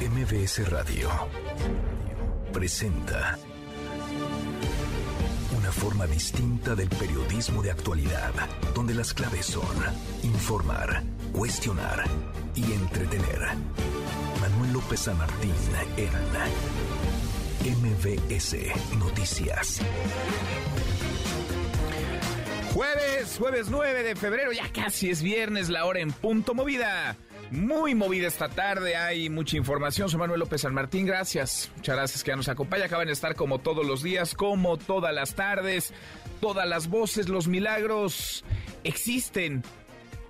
MBS Radio presenta una forma distinta del periodismo de actualidad, donde las claves son informar, cuestionar y entretener. Manuel López San Martín en MBS Noticias. Jueves, jueves 9 de febrero, ya casi es viernes, la hora en punto movida. Muy movida esta tarde, hay mucha información. Soy Manuel López San Martín, gracias. Muchas gracias que nos acompaña. Acaban de estar como todos los días, como todas las tardes. Todas las voces, los milagros existen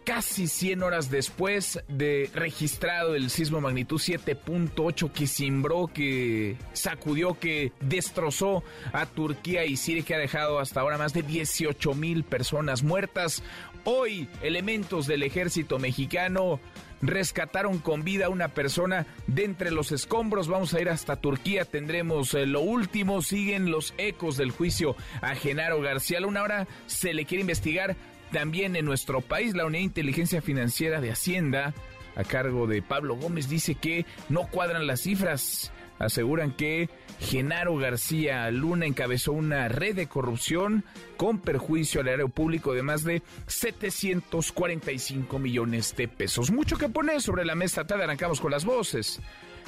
casi 100 horas después de registrado el sismo magnitud 7.8 que cimbró, que sacudió, que destrozó a Turquía y Siria, que ha dejado hasta ahora más de 18 mil personas muertas. Hoy, elementos del ejército mexicano rescataron con vida a una persona de entre los escombros. Vamos a ir hasta Turquía, tendremos eh, lo último. Siguen los ecos del juicio a Genaro García Luna. Ahora se le quiere investigar también en nuestro país. La Unidad de Inteligencia Financiera de Hacienda, a cargo de Pablo Gómez, dice que no cuadran las cifras. Aseguran que Genaro García Luna encabezó una red de corrupción con perjuicio al erario público de más de 745 millones de pesos. Mucho que poner sobre la mesa. Tarde arrancamos con las voces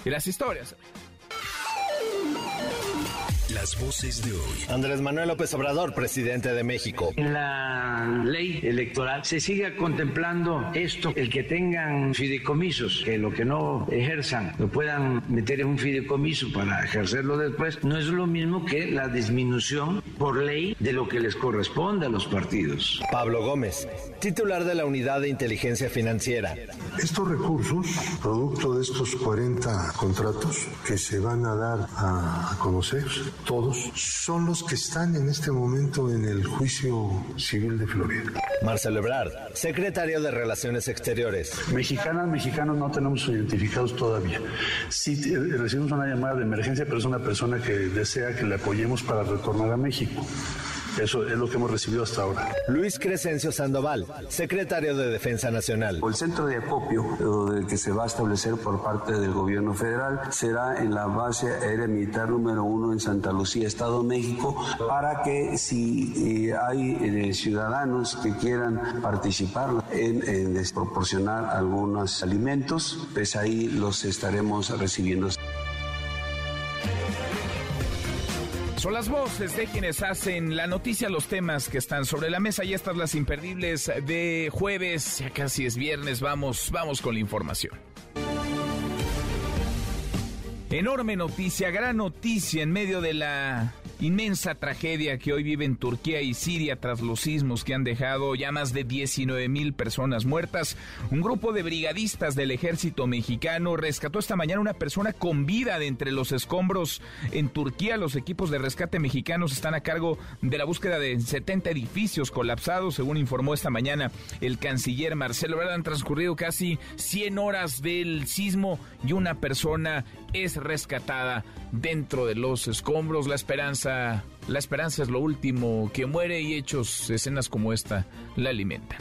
y las historias. Las voces de hoy. Andrés Manuel López Obrador, presidente de México. En la ley electoral se siga contemplando esto, el que tengan fideicomisos, que lo que no ejerzan lo puedan meter en un fideicomiso para ejercerlo después, no es lo mismo que la disminución por ley de lo que les corresponde a los partidos. Pablo Gómez, titular de la Unidad de Inteligencia Financiera. Estos recursos, producto de estos 40 contratos que se van a dar a conocer, todos, son los que están en este momento en el juicio civil de Florida. Marcelo Ebrard, secretario de Relaciones Exteriores. Mexicanas, mexicanos no tenemos identificados todavía. Sí eh, recibimos una llamada de emergencia, pero es una persona que desea que le apoyemos para retornar a México. Eso es lo que hemos recibido hasta ahora. Luis Crescencio Sandoval, secretario de Defensa Nacional. El centro de acopio que se va a establecer por parte del gobierno federal será en la base aérea militar número uno en Santa Lucía, Estado de México, para que si eh, hay eh, ciudadanos que quieran participar en, en desproporcionar algunos alimentos, pues ahí los estaremos recibiendo. Son las voces de quienes hacen la noticia, los temas que están sobre la mesa y estas las imperdibles de jueves, ya casi es viernes, vamos, vamos con la información. Enorme noticia, gran noticia en medio de la inmensa tragedia que hoy vive en Turquía y Siria tras los sismos que han dejado ya más de 19 mil personas muertas. Un grupo de brigadistas del ejército mexicano rescató esta mañana una persona con vida de entre los escombros en Turquía. Los equipos de rescate mexicanos están a cargo de la búsqueda de 70 edificios colapsados, según informó esta mañana el canciller Marcelo. Han transcurrido casi 100 horas del sismo y una persona es rescatada dentro de los escombros. La esperanza, la esperanza es lo último que muere y hechos, escenas como esta, la alimentan.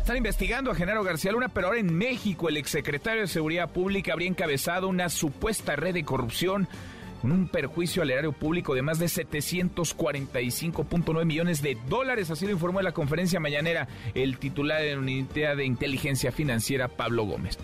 Están investigando a Genaro García Luna, pero ahora en México el exsecretario de Seguridad Pública habría encabezado una supuesta red de corrupción con un perjuicio al erario público de más de 745.9 millones de dólares. Así lo informó en la conferencia mañanera el titular de la Unidad de Inteligencia Financiera, Pablo Gómez.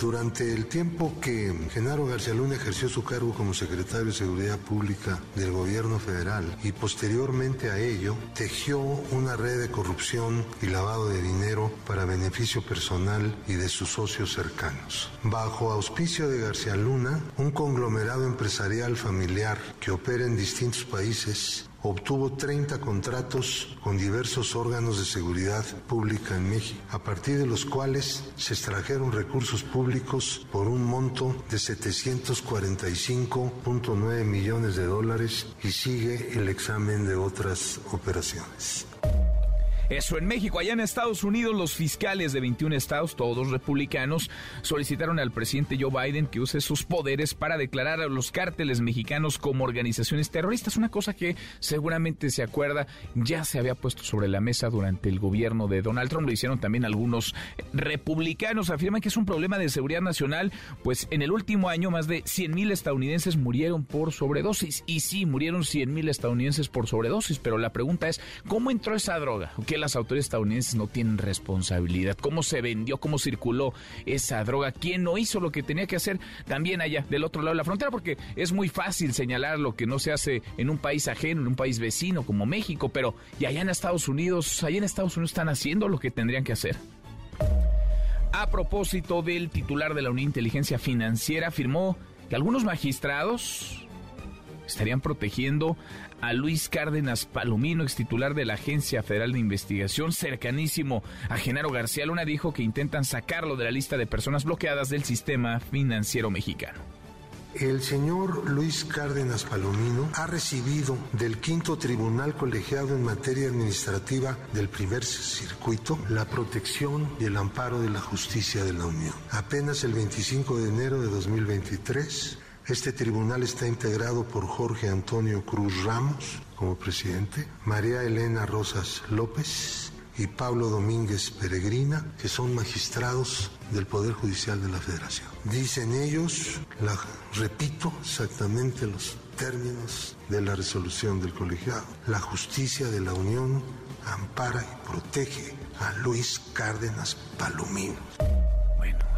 Durante el tiempo que Genaro García Luna ejerció su cargo como secretario de Seguridad Pública del gobierno federal y posteriormente a ello tejió una red de corrupción y lavado de dinero para beneficio personal y de sus socios cercanos. Bajo auspicio de García Luna, un conglomerado empresarial familiar que opera en distintos países obtuvo 30 contratos con diversos órganos de seguridad pública en México, a partir de los cuales se extrajeron recursos públicos por un monto de 745.9 millones de dólares y sigue el examen de otras operaciones. Eso en México, allá en Estados Unidos, los fiscales de 21 estados, todos republicanos, solicitaron al presidente Joe Biden que use sus poderes para declarar a los cárteles mexicanos como organizaciones terroristas, una cosa que seguramente se acuerda ya se había puesto sobre la mesa durante el gobierno de Donald Trump. Lo hicieron también algunos republicanos. Afirman que es un problema de seguridad nacional, pues en el último año más de 100 mil estadounidenses murieron por sobredosis. Y sí, murieron 100 mil estadounidenses por sobredosis, pero la pregunta es, ¿cómo entró esa droga? ¿Qué las autoridades estadounidenses no tienen responsabilidad. ¿Cómo se vendió? ¿Cómo circuló esa droga? ¿Quién no hizo lo que tenía que hacer también allá del otro lado de la frontera? Porque es muy fácil señalar lo que no se hace en un país ajeno, en un país vecino como México, pero y allá en Estados Unidos, allá en Estados Unidos están haciendo lo que tendrían que hacer. A propósito del titular de la Unión de Inteligencia Financiera, afirmó que algunos magistrados estarían protegiendo a Luis Cárdenas Palomino, ex titular de la Agencia Federal de Investigación, cercanísimo a Genaro García Luna, dijo que intentan sacarlo de la lista de personas bloqueadas del sistema financiero mexicano. El señor Luis Cárdenas Palomino ha recibido del quinto tribunal colegiado en materia administrativa del primer circuito la protección y el amparo de la justicia de la Unión. Apenas el 25 de enero de 2023, este tribunal está integrado por Jorge Antonio Cruz Ramos como presidente, María Elena Rosas López y Pablo Domínguez Peregrina, que son magistrados del Poder Judicial de la Federación. Dicen ellos, la, repito exactamente los términos de la resolución del colegiado, la justicia de la Unión ampara y protege a Luis Cárdenas Palomino.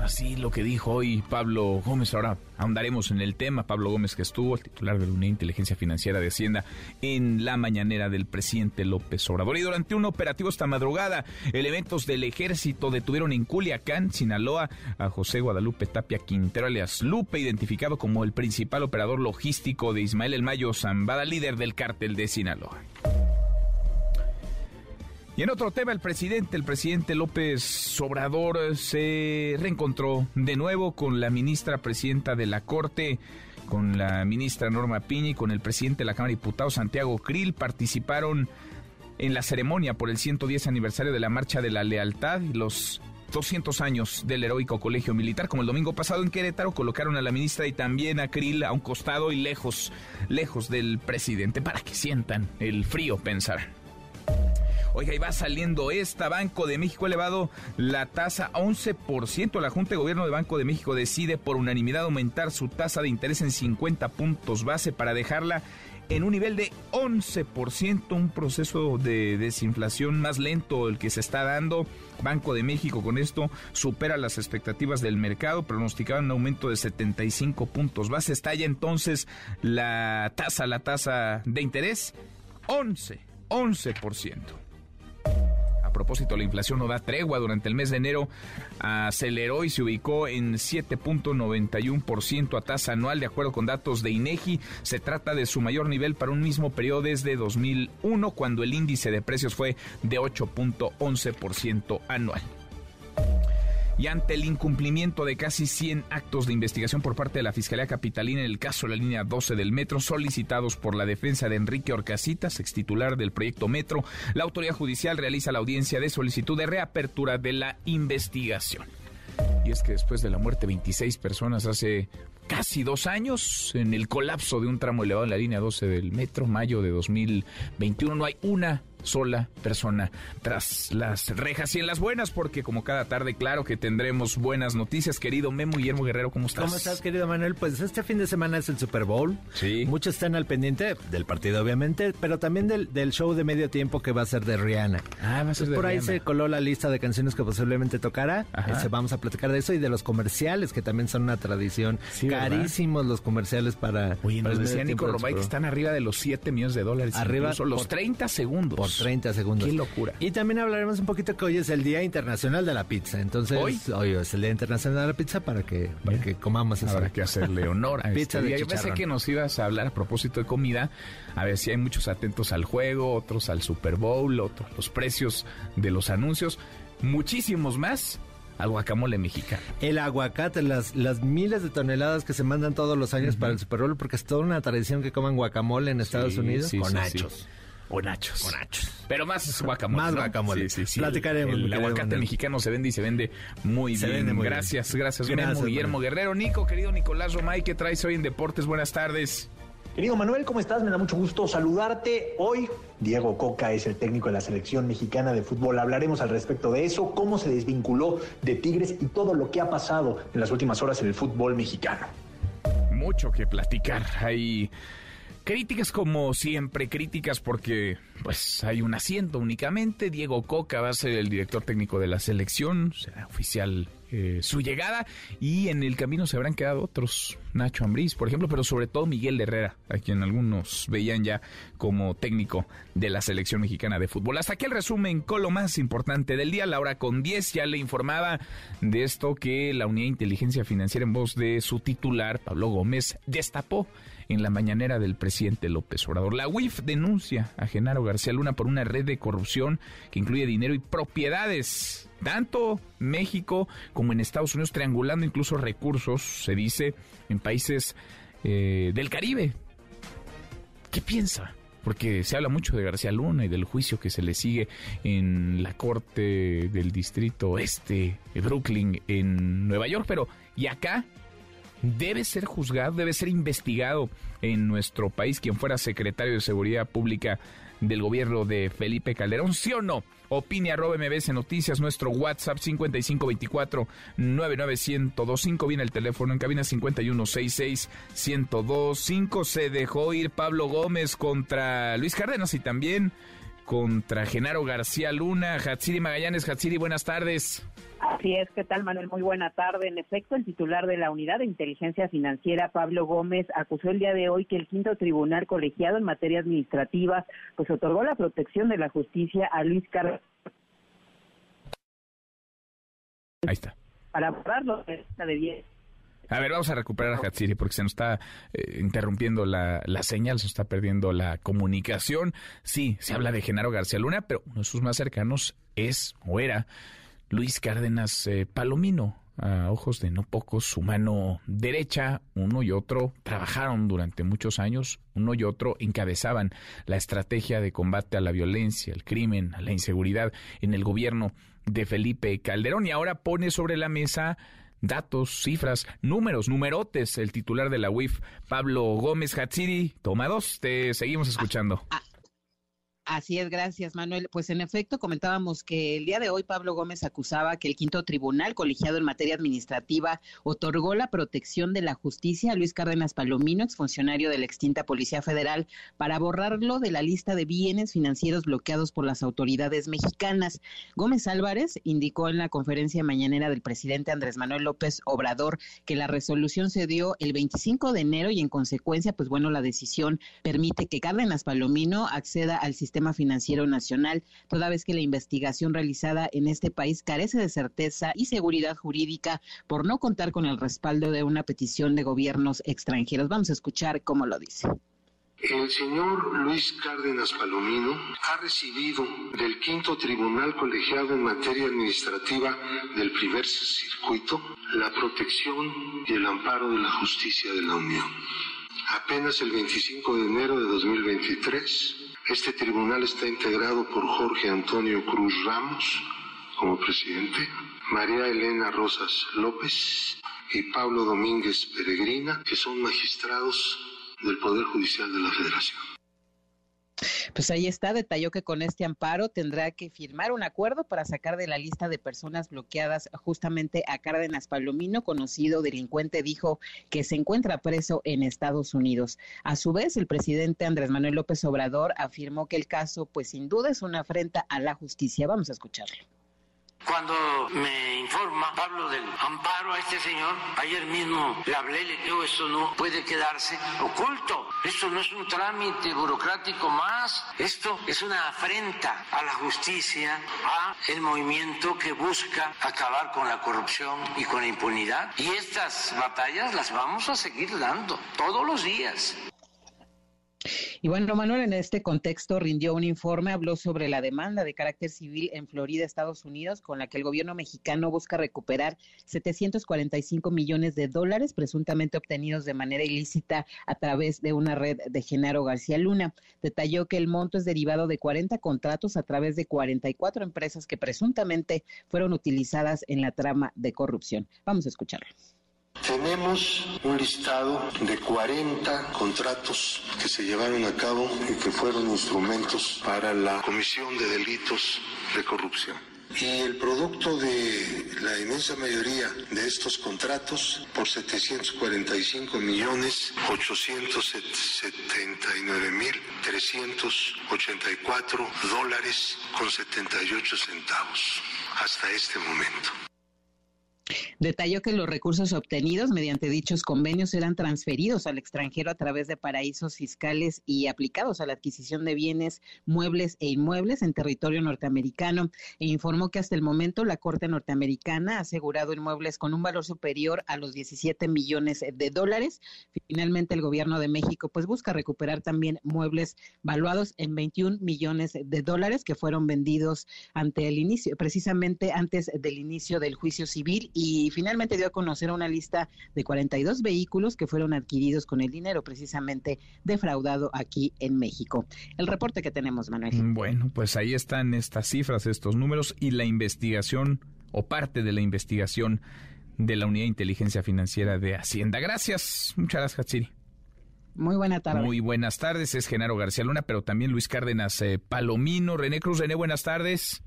Así lo que dijo hoy Pablo Gómez. Ahora ahondaremos en el tema. Pablo Gómez, que estuvo, el titular de la Unidad de Inteligencia Financiera de Hacienda, en la mañanera del presidente López Obrador. Y durante un operativo esta madrugada, elementos del ejército detuvieron en Culiacán, Sinaloa, a José Guadalupe Tapia Quintero, alias Lupe, identificado como el principal operador logístico de Ismael El Mayo Zambada, líder del cártel de Sinaloa. En otro tema, el presidente, el presidente López Obrador se reencontró de nuevo con la ministra presidenta de la Corte, con la ministra Norma Piña y con el presidente de la Cámara de Diputados, Santiago Krill. Participaron en la ceremonia por el 110 aniversario de la Marcha de la Lealtad y los 200 años del heroico colegio militar. Como el domingo pasado en Querétaro, colocaron a la ministra y también a Krill a un costado y lejos, lejos del presidente para que sientan el frío, pensar. Oiga, y va saliendo esta. Banco de México ha elevado la tasa a 11%. La Junta de Gobierno de Banco de México decide por unanimidad aumentar su tasa de interés en 50 puntos base para dejarla en un nivel de 11%, un proceso de desinflación más lento el que se está dando. Banco de México con esto supera las expectativas del mercado, pronosticaba un aumento de 75 puntos base. Estalla entonces la tasa, la tasa de interés, 11, 11% propósito, la inflación no da tregua. Durante el mes de enero aceleró y se ubicó en 7.91% a tasa anual, de acuerdo con datos de INEGI. Se trata de su mayor nivel para un mismo periodo desde 2001, cuando el índice de precios fue de 8.11% anual y ante el incumplimiento de casi 100 actos de investigación por parte de la Fiscalía Capitalina en el caso de la línea 12 del metro, solicitados por la defensa de Enrique Orcasitas, ex titular del proyecto Metro, la autoridad judicial realiza la audiencia de solicitud de reapertura de la investigación. Y es que después de la muerte de 26 personas hace casi dos años, en el colapso de un tramo elevado en la línea 12 del metro, mayo de 2021, no hay una sola persona tras las rejas y en las buenas, porque como cada tarde, claro que tendremos buenas noticias. Querido Memo Guillermo Guerrero, ¿cómo estás? ¿Cómo estás, querido Manuel? Pues este fin de semana es el Super Bowl. Sí. Muchos están al pendiente del partido, obviamente, pero también del, del show de medio tiempo que va a ser de Rihanna. Ah, va a ser de Por ahí se coló la lista de canciones que posiblemente tocará. Ese, vamos a platicar de eso y de los comerciales, que también son una tradición. Carísimos los comerciales para. Oye, nos decía Nico Romay que están arriba de los 7 millones de dólares. Arriba. Son los 30 segundos. 30 segundos. Qué locura. Y también hablaremos un poquito que hoy es el Día Internacional de la Pizza. Entonces, hoy, hoy es el Día Internacional de la Pizza para que, para que comamos eso. Habrá que hacerle honor a pizza este día. Yo pensé que nos ibas a hablar a propósito de comida. A ver si hay muchos atentos al juego, otros al Super Bowl, otros los precios de los anuncios. Muchísimos más al guacamole mexicano. El aguacate, las, las miles de toneladas que se mandan todos los años para el Super Bowl, porque es toda una tradición que coman guacamole en Estados Unidos con nachos. O nachos. O nachos. Pero más guacamole. Más guacamole. Sí, sí, sí. Platicaremos. El, aguacate mexicano se vende y se vende muy bien. gracias, gracias, gracias, Guillermo Guerrero. Nico, querido Nicolás Romay, ¿qué traes hoy en Deportes? Buenas tardes. Querido Manuel, ¿cómo estás? Me da mucho gusto saludarte. Hoy Diego Coca es el técnico de la selección mexicana de fútbol. Hablaremos al respecto de eso, cómo se desvinculó de Tigres y todo lo que ha pasado en las últimas horas en el fútbol mexicano. Mucho que platicar. Hay Críticas como siempre, críticas porque pues hay un asiento únicamente. Diego Coca va a ser el director técnico de la selección, será oficial eh, su llegada y en el camino se habrán quedado otros, Nacho Ambriz, por ejemplo, pero sobre todo Miguel Herrera, a quien algunos veían ya como técnico de la selección mexicana de fútbol. Hasta aquí el resumen con lo más importante del día. La hora con 10 ya le informaba de esto que la Unidad de Inteligencia Financiera en voz de su titular, Pablo Gómez, destapó en la mañanera del presidente López Obrador. La UIF denuncia a Genaro García Luna por una red de corrupción que incluye dinero y propiedades, tanto México como en Estados Unidos, triangulando incluso recursos, se dice, en países eh, del Caribe. ¿Qué piensa? porque se habla mucho de García Luna y del juicio que se le sigue en la corte del distrito este, Brooklyn, en Nueva York, pero ¿y acá? Debe ser juzgado, debe ser investigado en nuestro país quien fuera secretario de Seguridad Pública del gobierno de Felipe Calderón, ¿sí o no? Opine arroba MBS Noticias, nuestro WhatsApp 5524 99125, viene el teléfono en cabina 5166 1025. Se dejó ir Pablo Gómez contra Luis Cárdenas y también contra Genaro García Luna. Hatsiri Magallanes, Hatsiri, buenas tardes. Así es, ¿qué tal Manuel? Muy buena tarde. En efecto, el titular de la Unidad de Inteligencia Financiera, Pablo Gómez, acusó el día de hoy que el quinto tribunal colegiado en materia administrativa pues otorgó la protección de la justicia a Luis Carlos. Ahí está. Para de de 10 a ver, vamos a recuperar a Hatsiri porque se nos está eh, interrumpiendo la, la, señal, se nos está perdiendo la comunicación. Sí, se habla de Genaro García Luna, pero uno de sus más cercanos es o era Luis Cárdenas eh, Palomino, a ojos de no pocos, su mano derecha, uno y otro trabajaron durante muchos años, uno y otro encabezaban la estrategia de combate a la violencia, al crimen, a la inseguridad en el gobierno de Felipe Calderón. Y ahora pone sobre la mesa datos, cifras, números, numerotes, el titular de la UIF, Pablo Gómez Hatsiri. Toma dos, te seguimos escuchando. Ah, Así es, gracias Manuel. Pues en efecto comentábamos que el día de hoy Pablo Gómez acusaba que el quinto tribunal colegiado en materia administrativa otorgó la protección de la justicia a Luis Cárdenas Palomino, exfuncionario de la extinta Policía Federal, para borrarlo de la lista de bienes financieros bloqueados por las autoridades mexicanas. Gómez Álvarez indicó en la conferencia mañanera del presidente Andrés Manuel López Obrador que la resolución se dio el 25 de enero y en consecuencia, pues bueno, la decisión permite que Cárdenas Palomino acceda al sistema sistema financiero nacional, toda vez que la investigación realizada en este país carece de certeza y seguridad jurídica por no contar con el respaldo de una petición de gobiernos extranjeros. Vamos a escuchar cómo lo dice. El señor Luis Cárdenas Palomino ha recibido del quinto tribunal colegiado en materia administrativa del primer circuito la protección y el amparo de la justicia de la Unión. Apenas el 25 de enero de 2023, este tribunal está integrado por Jorge Antonio Cruz Ramos como presidente, María Elena Rosas López y Pablo Domínguez Peregrina, que son magistrados del Poder Judicial de la Federación. Pues ahí está, detalló que con este amparo tendrá que firmar un acuerdo para sacar de la lista de personas bloqueadas justamente a Cárdenas Palomino, conocido delincuente, dijo que se encuentra preso en Estados Unidos. A su vez, el presidente Andrés Manuel López Obrador afirmó que el caso, pues sin duda, es una afrenta a la justicia. Vamos a escucharlo. Cuando me informa Pablo del amparo a este señor, ayer mismo le hablé, le digo, esto no puede quedarse oculto. Esto no es un trámite burocrático más. Esto es una afrenta a la justicia, a el movimiento que busca acabar con la corrupción y con la impunidad. Y estas batallas las vamos a seguir dando todos los días. Y bueno, Manuel, en este contexto rindió un informe, habló sobre la demanda de carácter civil en Florida, Estados Unidos, con la que el gobierno mexicano busca recuperar 745 millones de dólares presuntamente obtenidos de manera ilícita a través de una red de Genaro García Luna. Detalló que el monto es derivado de 40 contratos a través de 44 empresas que presuntamente fueron utilizadas en la trama de corrupción. Vamos a escucharlo. Tenemos un listado de 40 contratos que se llevaron a cabo y que fueron instrumentos para la comisión de delitos de corrupción. Y el producto de la inmensa mayoría de estos contratos por 745 millones 879 mil 384 dólares con 78 centavos hasta este momento. Detalló que los recursos obtenidos mediante dichos convenios eran transferidos al extranjero a través de paraísos fiscales y aplicados a la adquisición de bienes, muebles e inmuebles en territorio norteamericano e informó que hasta el momento la Corte norteamericana ha asegurado inmuebles con un valor superior a los 17 millones de dólares. Finalmente el gobierno de México pues busca recuperar también muebles valuados en 21 millones de dólares que fueron vendidos ante el inicio, precisamente antes del inicio del juicio civil finalmente dio a conocer una lista de 42 vehículos que fueron adquiridos con el dinero precisamente defraudado aquí en México. El reporte que tenemos, Manuel. Bueno, pues ahí están estas cifras, estos números y la investigación o parte de la investigación de la Unidad de Inteligencia Financiera de Hacienda. Gracias. Muchas gracias, Hatsiri. Muy buena tarde. Muy buenas tardes. Es Genaro García Luna, pero también Luis Cárdenas eh, Palomino. René Cruz. René, buenas tardes.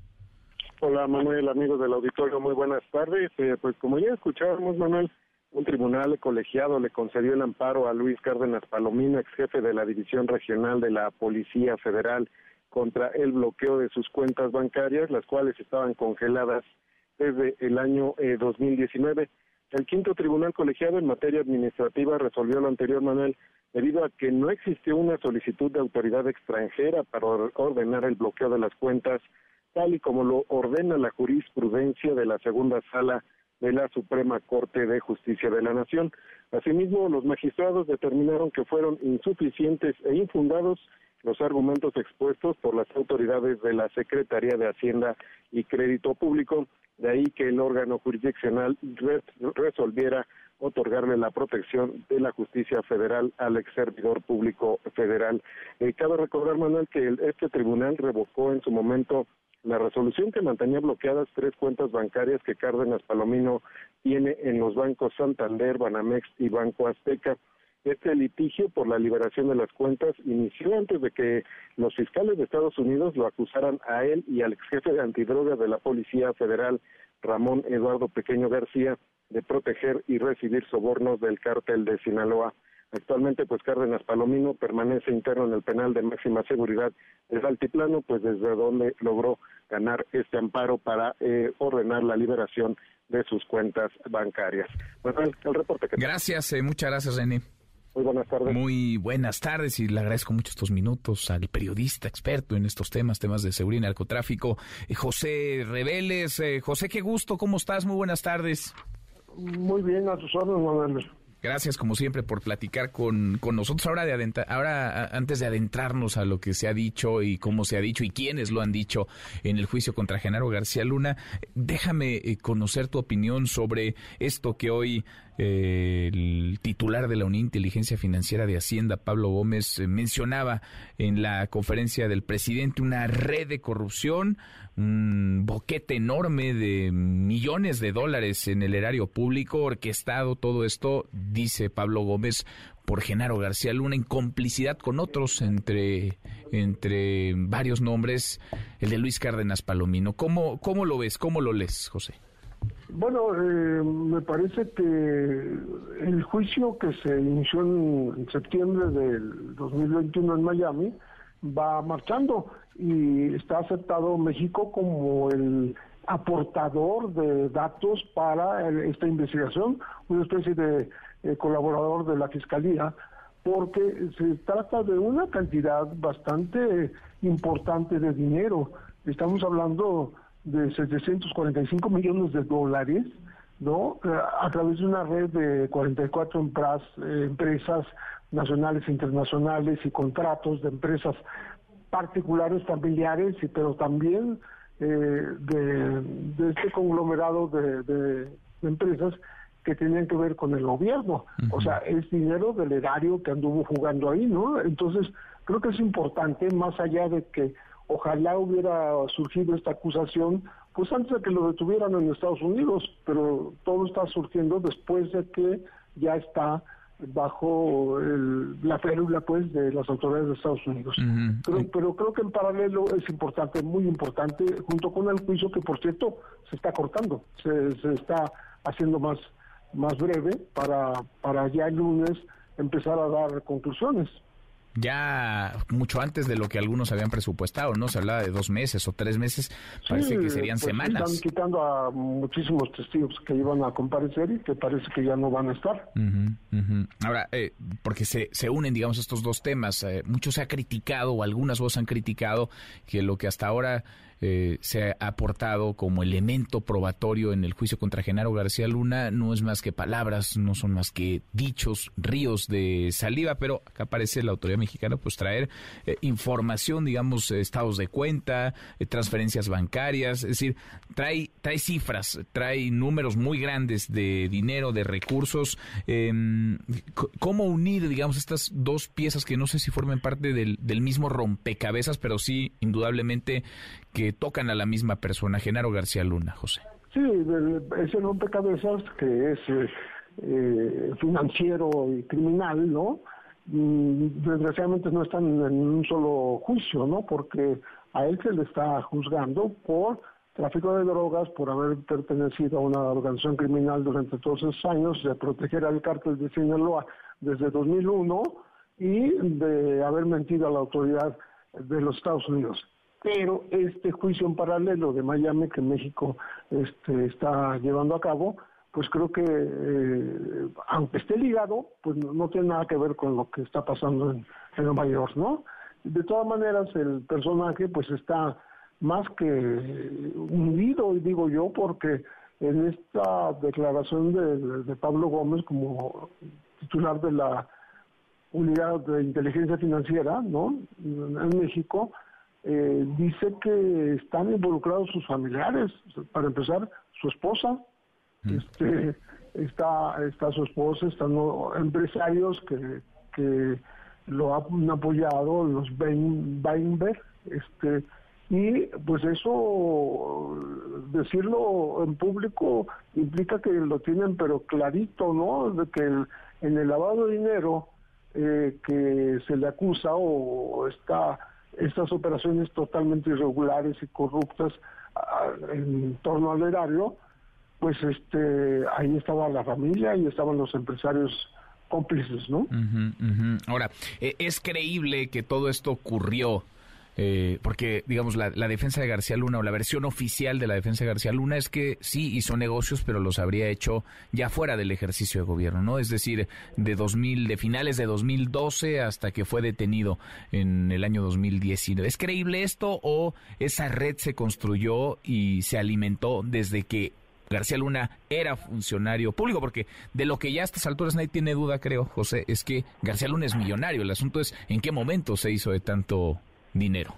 Hola Manuel, amigos del auditorio, muy buenas tardes. Eh, pues como ya escuchábamos Manuel, un tribunal colegiado le concedió el amparo a Luis Cárdenas Palomino, ex jefe de la División Regional de la Policía Federal, contra el bloqueo de sus cuentas bancarias, las cuales estaban congeladas desde el año 2019. Eh, el quinto tribunal colegiado en materia administrativa resolvió lo anterior, Manuel, debido a que no existió una solicitud de autoridad extranjera para ordenar el bloqueo de las cuentas tal y como lo ordena la jurisprudencia de la segunda sala de la Suprema Corte de Justicia de la Nación. Asimismo, los magistrados determinaron que fueron insuficientes e infundados los argumentos expuestos por las autoridades de la Secretaría de Hacienda y Crédito Público, de ahí que el órgano jurisdiccional resolviera otorgarle la protección de la justicia federal al ex servidor público federal. Eh, cabe recordar, Manuel, que este tribunal revocó en su momento la resolución que mantenía bloqueadas tres cuentas bancarias que Cárdenas Palomino tiene en los bancos Santander, Banamex y Banco Azteca. Este litigio por la liberación de las cuentas inició antes de que los fiscales de Estados Unidos lo acusaran a él y al ex jefe de antidroga de la Policía Federal, Ramón Eduardo Pequeño García, de proteger y recibir sobornos del cártel de Sinaloa. Actualmente, pues Cárdenas Palomino permanece interno en el penal de máxima seguridad del Altiplano, pues desde donde logró ganar este amparo para eh, ordenar la liberación de sus cuentas bancarias. Bueno, el, reporte que Gracias, eh, muchas gracias, René. Muy buenas tardes. Muy buenas tardes y le agradezco mucho estos minutos al periodista experto en estos temas, temas de seguridad y narcotráfico, eh, José Reveles. José, qué gusto, ¿cómo estás? Muy buenas tardes. Muy bien, a tus órdenes, Manuel. Gracias, como siempre, por platicar con, con nosotros. Ahora, de ahora, antes de adentrarnos a lo que se ha dicho y cómo se ha dicho y quiénes lo han dicho en el juicio contra Genaro García Luna, déjame eh, conocer tu opinión sobre esto que hoy eh, el titular de la de Inteligencia Financiera de Hacienda, Pablo Gómez, eh, mencionaba en la conferencia del presidente una red de corrupción, un boquete enorme de millones de dólares en el erario público, orquestado todo esto, dice Pablo Gómez, por Genaro García Luna en complicidad con otros, entre, entre varios nombres, el de Luis Cárdenas Palomino. ¿Cómo, cómo lo ves? ¿Cómo lo lees, José? Bueno, eh, me parece que el juicio que se inició en, septiembre del 2021 en Miami va marchando y está aceptado México como el aportador de datos para esta investigación, una especie de eh, colaborador de la Fiscalía, porque se trata de una cantidad bastante importante de dinero. Estamos hablando de 745 millones de dólares ¿no? A través de una red de 44 empresas, empresas nacionales e internacionales y contratos de empresas particulares, familiares, pero también eh, de, este conglomerado de, empresas que tenían que ver con el gobierno. O sea, es dinero del erario que anduvo jugando ahí, ¿no? Entonces, creo que es importante, más allá de que ojalá hubiera surgido esta acusación, pues antes de que lo detuvieran en Estados Unidos, pero todo está surgiendo después de que ya está bajo la férula pues de las autoridades de Estados Unidos. pero, creo que en paralelo es importante, muy importante, junto con el juicio que por cierto se está cortando, se, se está haciendo más, más breve para, para ya el lunes empezar a dar conclusiones ya mucho antes de lo que algunos habían presupuestado, ¿no? Se hablaba de dos meses o tres meses, parece que serían pues semanas. Están quitando a muchísimos testigos que iban a comparecer y que parece que ya no van a estar. Ahora, eh, porque se, se unen, digamos, estos dos temas. Eh, mucho se ha criticado, o algunas voces han criticado, que lo que hasta ahora eh, se ha aportado como elemento probatorio en el juicio contra Genaro García Luna no es más que palabras, no son más que dichos, ríos de saliva, pero acá aparece la autoridad mexicana pues traer eh, información, digamos, estados de cuenta, eh, transferencias bancarias, es decir, trae, trae cifras, trae números muy grandes de dinero, de recursos. Em, ¿Cómo unir, digamos, estas dos piezas que no sé si formen parte del, del mismo rompecabezas, pero sí, indudablemente, que tocan a la misma persona, Genaro García Luna, José. Sí, ese rompecabezas que es eh, eh, financiero y criminal, ¿no? Mm, desgraciadamente no están en un solo juicio, ¿no? Porque a él se le está juzgando por tráfico de drogas, por haber pertenecido a una organización criminal durante todos esos años, de proteger al cártel de Sinaloa desde 2001 y de haber mentido a la autoridad de los Estados Unidos pero este juicio en paralelo de Miami que México este, está llevando a cabo, pues creo que eh, aunque esté ligado, pues no, tiene nada que ver con lo que está pasando en, en Nueva York, ¿no? De todas maneras, el personaje pues está más que hundido, digo yo, porque en esta declaración de, de Pablo Gómez como titular de la unidad de inteligencia financiera, ¿no? En México, eh, dice que están involucrados sus familiares. Para empezar, su esposa, mm. este, está, está su esposa, están los empresarios que, que lo han apoyado, los Weinberg, este, y pues eso, decirlo en público implica que lo tienen pero clarito, ¿no? De que en el lavado de dinero eh, que se le acusa o está estas operaciones totalmente irregulares y corruptas en torno al erario, pues este ahí estaba la familia y estaban los empresarios cómplices, ¿no? Ahora, eh, ¿es creíble que todo esto ocurrió eh, porque, digamos, la, defensa de García Luna o la versión oficial de la defensa de García Luna es que sí hizo negocios, pero los habría hecho ya fuera del ejercicio de gobierno, ¿no? Es decir, de 2000, de finales de 2012 hasta que fue detenido en el año 2019. ¿Es creíble esto o esa red se construyó y se alimentó desde que García Luna era funcionario público, porque de lo que ya a estas alturas nadie tiene duda, creo, José, es que García Luna es millonario. El asunto es en qué momento se hizo de tanto dinero.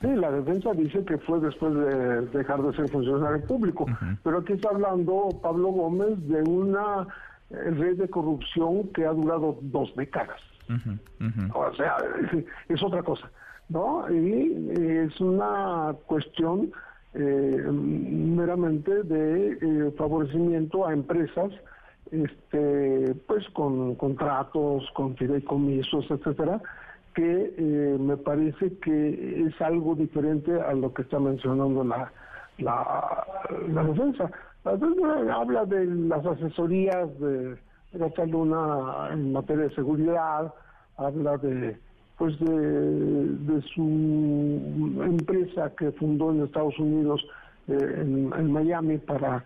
Sí, la defensa dice que fue después de dejar de ser funcionario público, pero aquí está hablando Pablo Gómez de una red de corrupción que ha durado dos décadas. O sea, es, otra cosa, ¿no? Y es una cuestión eh, meramente de eh, favorecimiento a empresas este pues con contratos, con fideicomisos, etcétera, que eh, me parece que es algo diferente a lo que está mencionando la, la, defensa. La defensa habla de las asesorías de García Luna en materia de seguridad, habla de pues de, de su empresa que fundó en Estados Unidos eh, en, en Miami para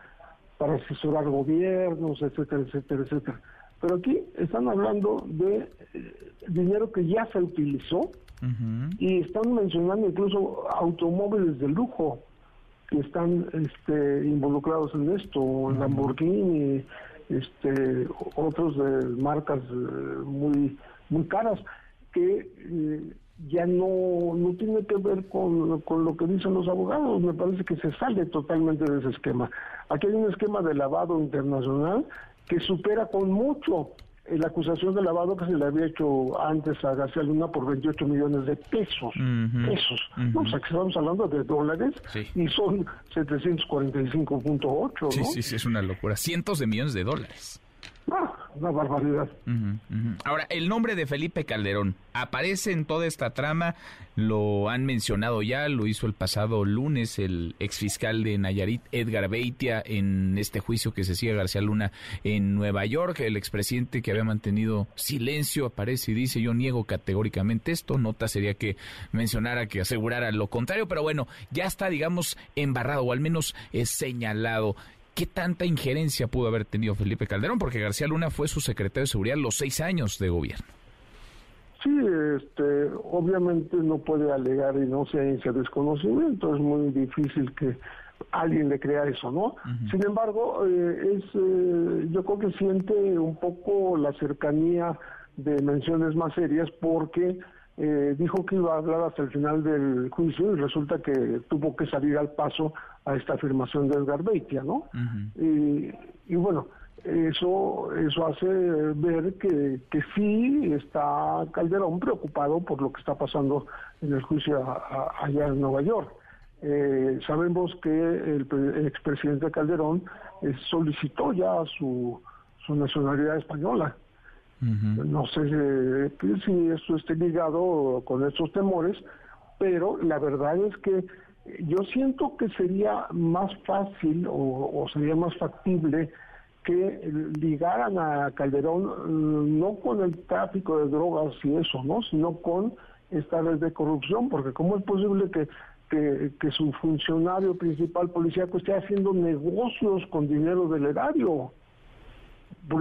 para asesorar gobiernos, etcétera, etcétera, etcétera. Pero aquí están hablando de eh, dinero que ya se utilizó y están mencionando incluso automóviles de lujo. que están este, involucrados en esto, Lamborghini, este, otros de marcas eh, muy muy caras que eh, ya no, no tiene que ver con, con lo que dicen los abogados, me parece que se sale totalmente de ese esquema. Aquí hay un esquema de lavado internacional que supera con mucho la acusación de lavado que se le había hecho antes a García Luna por 28 millones de pesos. Pesos. o sea, que estamos hablando de dólares y son 745.8. Sí, sí, sí, es una locura. Cientos de millones de dólares. Ah, Ahora, el nombre de Felipe Calderón aparece en toda esta trama, lo han mencionado ya, lo hizo el pasado lunes el exfiscal de Nayarit, Edgar Beitia, en este juicio que se sigue a García Luna en Nueva York, el expresidente que había mantenido silencio aparece y dice, yo niego categóricamente esto, nota sería que mencionara, que asegurara lo contrario, pero bueno, ya está, digamos, embarrado o al menos es señalado. ¿Qué tanta injerencia pudo haber tenido Felipe Calderón? Porque García Luna fue su secretario de seguridad los seis años de gobierno. Sí, este, obviamente no puede alegar inocencia, desconocimiento, es muy difícil que alguien le crea eso, ¿no? Sin embargo, eh, es, eh, yo creo que siente un poco la cercanía de menciones más serias porque eh, dijo que iba a hablar hasta el final del juicio y resulta que tuvo que salir al paso a esta afirmación de Edgar Beitia, ¿no? y, bueno, eso eso hace ver que, que sí está Calderón preocupado por lo que está pasando en el juicio allá en Nueva York. Eh, sabemos que el, expresidente Calderón eh, solicitó ya su, su nacionalidad española. No sé si esto esté ligado con estos temores, pero la verdad es que yo siento que sería más fácil o, sería más factible que ligaran a Calderón mm, no con el tráfico de drogas y eso, ¿no? sino con esta red de corrupción, porque ¿cómo es posible que, que, su funcionario principal policíaco esté haciendo negocios con dinero del erario?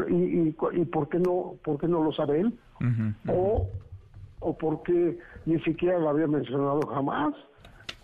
y, y, por qué no por qué no lo sabe él o o porque ni siquiera lo había mencionado jamás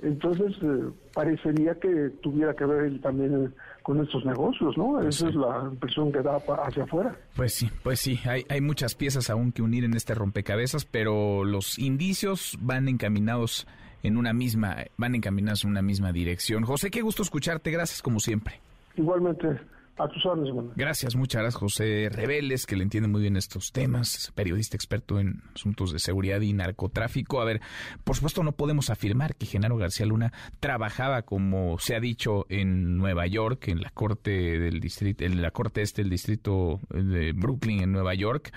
entonces eh, parecería que tuviera que ver él también con estos negocios, ¿no? Pues Esa es la impresión que da hacia afuera. Pues sí, pues sí, hay, hay muchas piezas aún que unir en este rompecabezas, pero los indicios van encaminados en una misma, van encaminados en una misma dirección. José, qué gusto escucharte, gracias como siempre. Igualmente. A tus órdenes, Gracias, muchas gracias, José Rebeles, que le entiende muy bien estos temas, periodista experto en asuntos de seguridad y narcotráfico. A ver, por supuesto no podemos afirmar que Genaro García Luna trabajaba, como se ha dicho, en Nueva York, en la corte del distrito, en la corte este del distrito de Brooklyn, en Nueva York,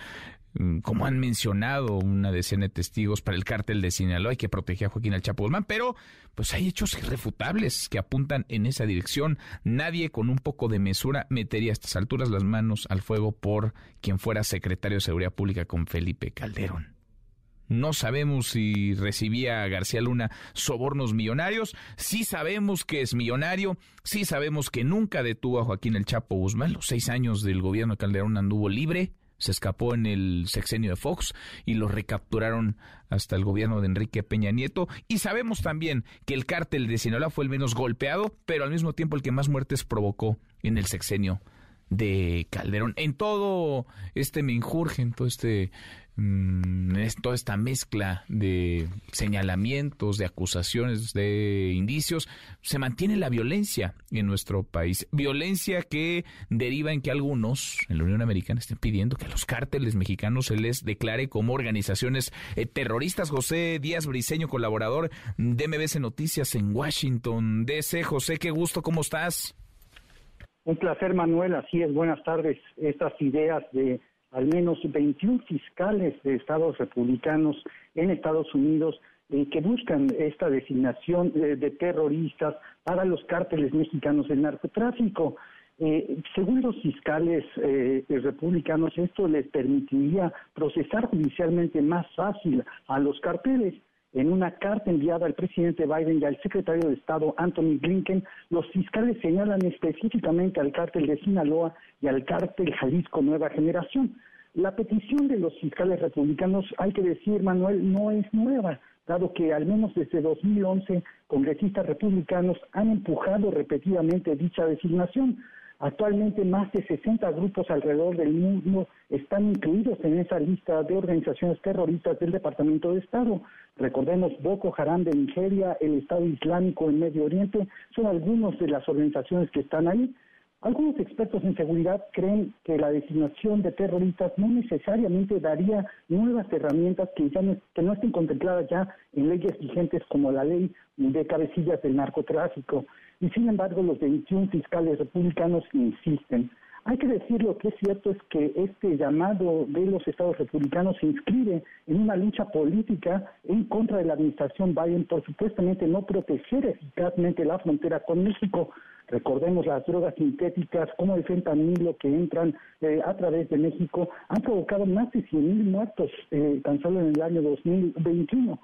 como han mencionado una decena de testigos para el cártel de Sinaloa, hay que proteger a Joaquín El Chapo Guzmán, pero pues hay hechos irrefutables que apuntan en esa dirección. Nadie con un poco de mesura metería a estas alturas las manos al fuego por quien fuera secretario de Seguridad Pública con Felipe Calderón. No sabemos si recibía García Luna sobornos millonarios. Sí sabemos que es millonario. Sí sabemos que nunca detuvo a Joaquín El Chapo Guzmán. Los seis años del gobierno de Calderón anduvo libre se escapó en el sexenio de Fox y lo recapturaron hasta el gobierno de Enrique Peña Nieto. Y sabemos también que el cártel de Sinaloa fue el menos golpeado, pero al mismo tiempo el que más muertes provocó en el sexenio de Calderón. En todo este me en todo este Mm, es toda esta mezcla de señalamientos, de acusaciones, de indicios, se mantiene la violencia en nuestro país. Violencia que deriva en que algunos en la Unión Americana estén pidiendo que a los cárteles mexicanos se les declare como organizaciones eh, terroristas. José Díaz Briseño, colaborador de MBC Noticias en Washington, DC. José, qué gusto, ¿cómo estás? Un placer, Manuel. Así es, buenas tardes. Estas ideas de al menos 21 fiscales de estados republicanos en Estados Unidos eh, que buscan esta designación de, terroristas para los cárteles mexicanos del narcotráfico. Eh, según los fiscales eh, republicanos, esto les permitiría procesar judicialmente más fácil a los carteles. En una carta enviada al presidente Biden y al secretario de Estado Anthony Blinken, los fiscales señalan específicamente al cártel de Sinaloa y al cártel Jalisco Nueva Generación. La petición de los fiscales republicanos, hay que decir, Manuel, no es nueva, dado que al menos desde 2011 congresistas republicanos han empujado repetidamente dicha designación. Actualmente más de 60 grupos alrededor del mundo están incluidos en esa lista de organizaciones terroristas del Departamento de Estado. Recordemos Boko Haram de Nigeria, el Estado Islámico en Medio Oriente, son algunas de las organizaciones que están ahí. Algunos expertos en seguridad creen que la designación de terroristas no necesariamente daría nuevas herramientas que, ya no, que no estén contempladas ya en leyes vigentes como la ley de cabecillas del narcotráfico. Y sin embargo, los 21 fiscales republicanos insisten. Hay que decir lo que es cierto es que este llamado de los estados republicanos se inscribe en una lucha política en contra de la administración Biden por supuestamente no proteger eficazmente la frontera con México. Recordemos las drogas sintéticas como el fentanilo que entran eh, a través de México han provocado más de 100.000 muertos eh, tan solo en el año 2021.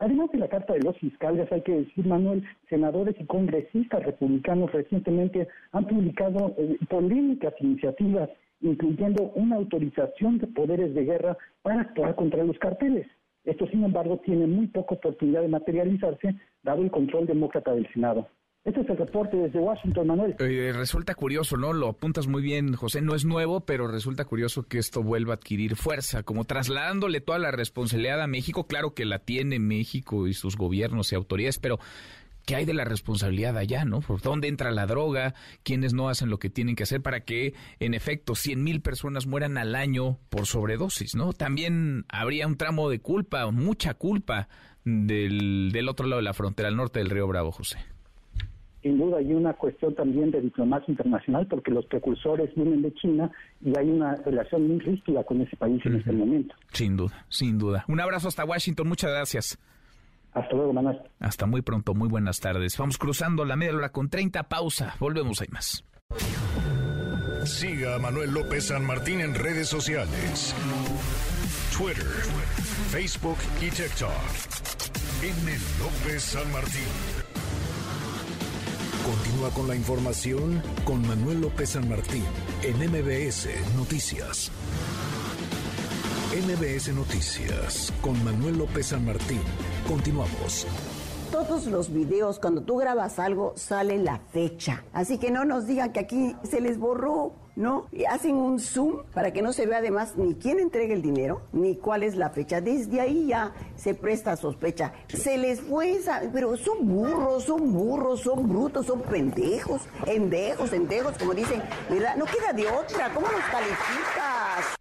Además de la carta de los fiscales, hay que decir, Manuel, senadores y congresistas republicanos recientemente han publicado eh, polémicas iniciativas, incluyendo una autorización de poderes de guerra para actuar contra los carteles. Esto, sin embargo, tiene muy poca oportunidad de materializarse, dado el control demócrata del Senado. Este es el reporte desde Washington, Manuel. Eh, resulta curioso, ¿no? Lo apuntas muy bien, José. No es nuevo, pero resulta curioso que esto vuelva a adquirir fuerza, como trasladándole toda la responsabilidad a México. Claro que la tiene México y sus gobiernos y autoridades, pero ¿qué hay de la responsabilidad allá, no? ¿Por dónde entra la droga? ¿Quiénes no hacen lo que tienen que hacer para que, en efecto, 100 mil personas mueran al año por sobredosis, no? También habría un tramo de culpa, mucha culpa del, del otro lado de la frontera, al norte del río Bravo, José sin duda hay una cuestión también de diplomacia internacional porque los precursores vienen de China y hay una relación muy rígida con ese país en este momento. Sin duda, sin duda. Un abrazo hasta Washington, muchas gracias. Hasta luego, Manuel. Hasta muy pronto, muy buenas tardes. Vamos cruzando la media hora con 30, pausa. Volvemos, hay más. Siga a Manuel López San Martín en redes sociales. Twitter, Facebook y TikTok. M. López San Martín. Continúa con la información con Manuel López San Martín en MBS Noticias. MBS Noticias con Manuel López San Martín. Continuamos. Todos los videos, cuando tú grabas algo, sale la fecha. Así que no nos digan que aquí se les borró. ¿No? Hacen un zoom para que no se vea además ni quién entrega el dinero, ni cuál es la fecha. Desde ahí ya se presta sospecha. Se les fue esa, pero son burros, son burros, son brutos, son pendejos, endejos, endejos, como dicen, ¿verdad? No queda de otra, ¿cómo los calificas?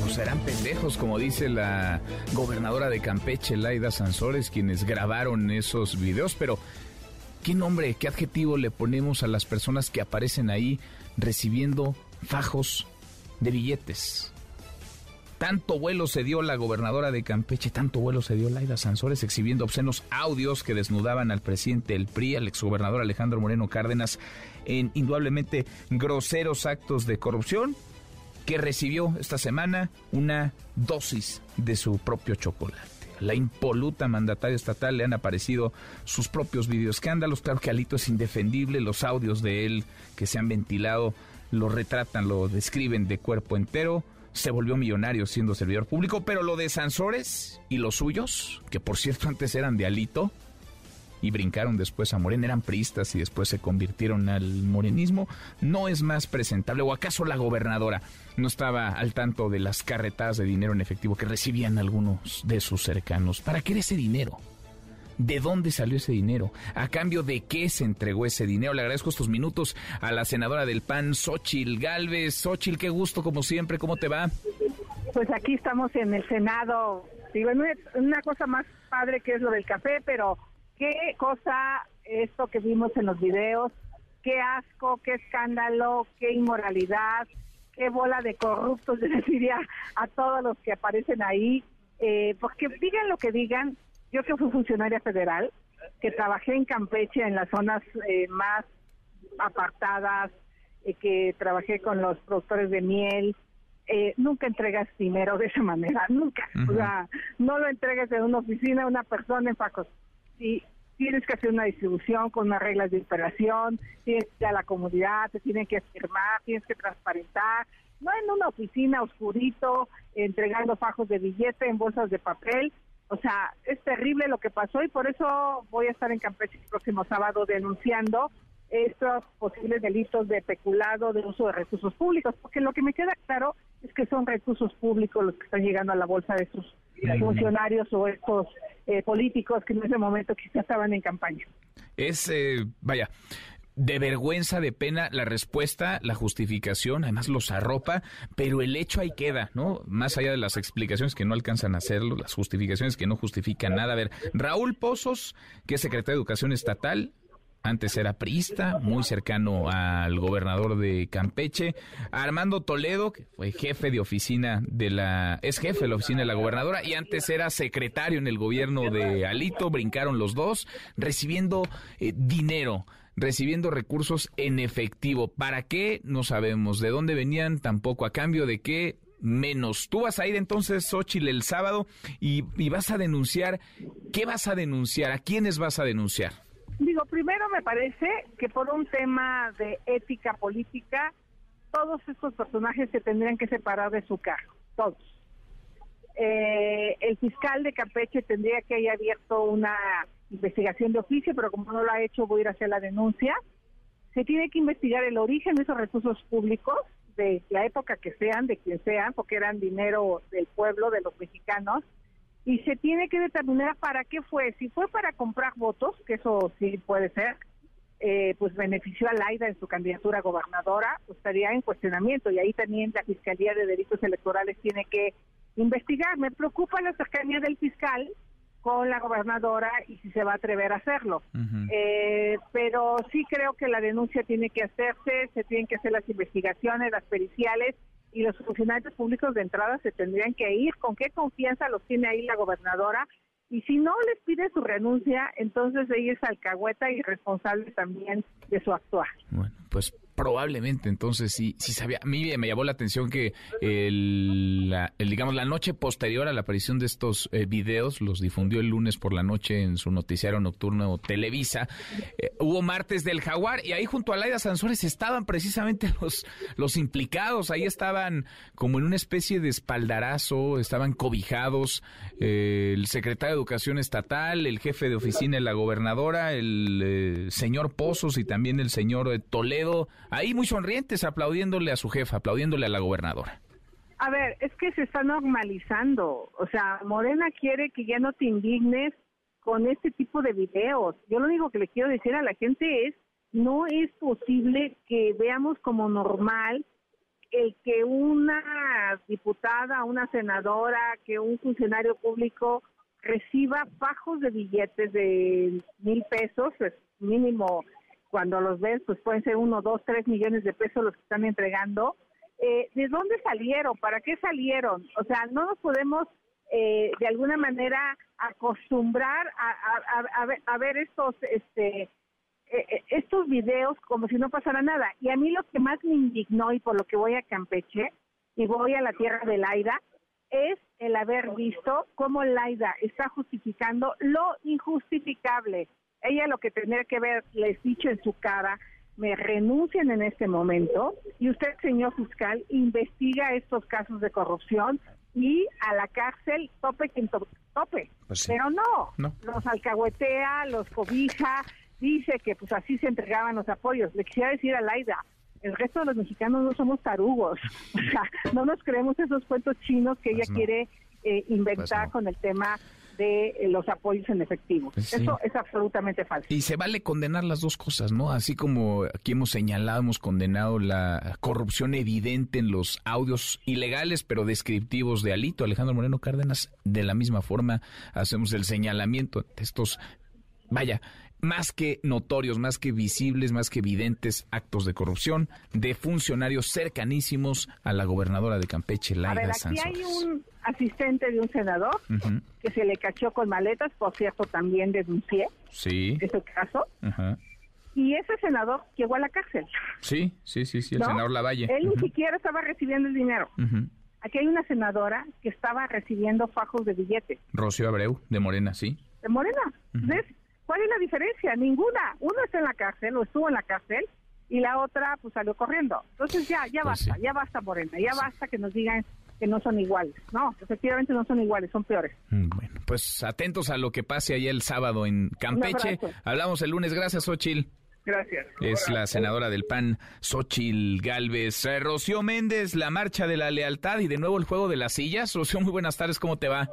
Pues serán pendejos, como dice la gobernadora de Campeche, Laida Sansores, quienes grabaron esos videos, pero ¿qué nombre, qué adjetivo le ponemos a las personas que aparecen ahí recibiendo fajos de billetes. Tanto vuelo se dio la gobernadora de Campeche, tanto vuelo se dio Laida Sansores exhibiendo obscenos audios que desnudaban al presidente del PRI, al exgobernador Alejandro Moreno Cárdenas, en indudablemente groseros actos de corrupción, que recibió esta semana una dosis de su propio chocolate. La impoluta mandataria estatal le han aparecido sus propios videoescándalos. Claro que Alito es indefendible, los audios de él que se han ventilado lo retratan, lo describen de cuerpo entero. Se volvió millonario siendo servidor público, pero lo de Sansores y los suyos, que por cierto antes eran de Alito y brincaron después a Morena, eran priistas y después se convirtieron al morenismo, no es más presentable. ¿O acaso la gobernadora no estaba al tanto de las carretadas de dinero en efectivo que recibían algunos de sus cercanos? ¿Para qué era ese dinero? ¿De dónde salió ese dinero? ¿A cambio de qué se entregó ese dinero? Le agradezco estos minutos a la senadora del PAN, Xochil Galvez. Xochil, qué gusto como siempre, ¿cómo te va? Pues aquí estamos en el Senado. Digo, una cosa más padre que es lo del café, pero qué cosa esto que vimos en los videos, qué asco, qué escándalo, qué inmoralidad, qué bola de corruptos, les diría a todos los que aparecen ahí, eh, porque digan lo que digan, yo que fui funcionaria federal, que trabajé en Campeche, en las zonas eh, más apartadas, eh, que trabajé con los productores de miel, eh, nunca entregas dinero de esa manera, nunca. O sea, no lo entregues de una oficina a una persona en Facos. Si tienes que hacer una distribución con unas reglas de operación, tienes que ir a la comunidad, te tienen que firmar, tienes que transparentar, no en una oficina oscurito, entregando fajos de billete en bolsas de papel. O sea, es terrible lo que pasó y por eso voy a estar en Campeche el próximo sábado denunciando estos posibles delitos de peculado, de uso de recursos públicos, porque lo que me queda claro es que son recursos públicos los que están llegando a la bolsa de sus funcionarios o estos eh, políticos que en ese momento quizás estaban en campaña. Es, eh, vaya, de vergüenza, de pena, la respuesta, la justificación, además los arropa, pero el hecho ahí queda, ¿no? Más allá de las explicaciones que no alcanzan a hacerlo, las justificaciones que no justifican nada. A ver, Raúl Pozos, que es secretario de Educación Estatal, antes era priista, muy cercano al gobernador de Campeche, Armando Toledo, que fue jefe de oficina de la, es jefe de la oficina de la gobernadora y antes era secretario en el gobierno de Alito, brincaron los dos, recibiendo eh, dinero recibiendo recursos en efectivo. ¿Para qué? No sabemos. ¿De dónde venían? Tampoco. ¿A cambio de qué? Menos. Tú vas a ir entonces, Xochitl, el sábado y vas a denunciar. ¿Qué vas a denunciar? ¿A quiénes vas a denunciar? Digo, primero me parece que por un tema de ética política, todos estos personajes se tendrían que separar de su cargo, todos. Eh, el fiscal de Campeche tendría que haber abierto una investigación de oficio, pero como no lo ha hecho, voy a ir a hacer la denuncia. Se tiene que investigar el origen de esos recursos públicos, de la época que sean, de quien sean, porque eran dinero del pueblo, de los mexicanos, y se tiene que determinar para qué fue. Si fue para comprar votos, que eso sí puede ser, eh, pues benefició a Laida en su candidatura a gobernadora, pues estaría en cuestionamiento y ahí también la Fiscalía de Delitos Electorales tiene que investigar. Me preocupa la cercanía del fiscal con la gobernadora y si se va a atrever a hacerlo. Eh, pero sí creo que la denuncia tiene que hacerse, se tienen que hacer las investigaciones, las periciales y los funcionarios públicos de entrada se tendrían que ir. ¿Con qué confianza los tiene ahí la gobernadora? Y si no les pide su renuncia, entonces ella es alcahueta y responsable también de su actuar. Bueno, pues probablemente. Entonces sí, sí sabía. A mí me llamó la atención que el, digamos la noche posterior a la aparición de estos eh, videos, los difundió el lunes por la noche en su noticiario nocturno Televisa, eh, hubo martes del jaguar y ahí junto a Laida Sansores estaban precisamente los, los implicados, ahí estaban como en una especie de espaldarazo, estaban cobijados eh, el secretario de Educación Estatal, el jefe de oficina de la gobernadora, el señor Pozos y también el señor Toledo ahí muy sonrientes, aplaudiéndole a su jefa, aplaudiéndole a la gobernadora. A ver, es que se está normalizando. O sea, Morena quiere que ya no te indignes con este tipo de videos. Yo lo único que le quiero decir a la gente es, no es posible que veamos como normal el que una diputada, una senadora, que un funcionario público reciba fajos de billetes de mil pesos, es mínimo cuando los ves, pues pueden ser uno, dos, tres millones de pesos los que están entregando. Eh, ¿De dónde salieron? ¿Para qué salieron? O sea, no nos podemos eh, de alguna manera acostumbrar a, ver, estos, este, eh, estos videos como si no pasara nada. Y a mí lo que más me indignó y por lo que voy a Campeche y voy a la tierra de Laida es el haber visto cómo Laida está justificando lo injustificable ella lo que tendría que ver, les dicho en su cara, me renuncian en este momento y usted, señor fiscal, investiga estos casos de corrupción y a la cárcel tope quien tope. Pues Pero no, los alcahuetea, los cobija, dice que pues así se entregaban los apoyos. Le quisiera decir a Laida, el resto de los mexicanos no somos tarugos, o sea, no nos creemos esos cuentos chinos que ella pues quiere eh, inventar pues con el tema de los apoyos en efectivo. Pues Eso es absolutamente falso. Y se vale condenar las dos cosas, ¿no? Así como aquí hemos señalado, hemos condenado la corrupción evidente en los audios ilegales, pero descriptivos de Alito, Alejandro Moreno Cárdenas, de la misma forma hacemos el señalamiento de estos, vaya, más que notorios, más que visibles, más que evidentes actos de corrupción de funcionarios cercanísimos a la gobernadora de Campeche, Laida a ver, aquí hay un asistente de un senador que se le cachó con maletas, por cierto, también denuncié sí. ese caso. Y ese senador llegó a la cárcel. Sí, sí, sí, sí, el senador Lavalle. Él ni siquiera estaba recibiendo el dinero. Aquí hay una senadora que estaba recibiendo fajos de billetes. Rocío Abreu, de Morena, sí. De Morena. ¿Ves? ¿Cuál es la diferencia? Ninguna. Uno está en la cárcel o estuvo en la cárcel y la otra pues salió corriendo. Entonces ya, ya pues basta, ya basta Morena, ya basta que nos digan que no son iguales. No, efectivamente no son iguales, son peores. Mm, bueno, pues atentos a lo que pase allá el sábado en Campeche. Hablamos el lunes. Gracias, Ochil. Gracias. Es la senadora del PAN, Xochil Galvez. Eh, Rocío Méndez, la marcha de la lealtad y de nuevo el juego de las sillas. Rocío, muy buenas tardes, ¿cómo te va?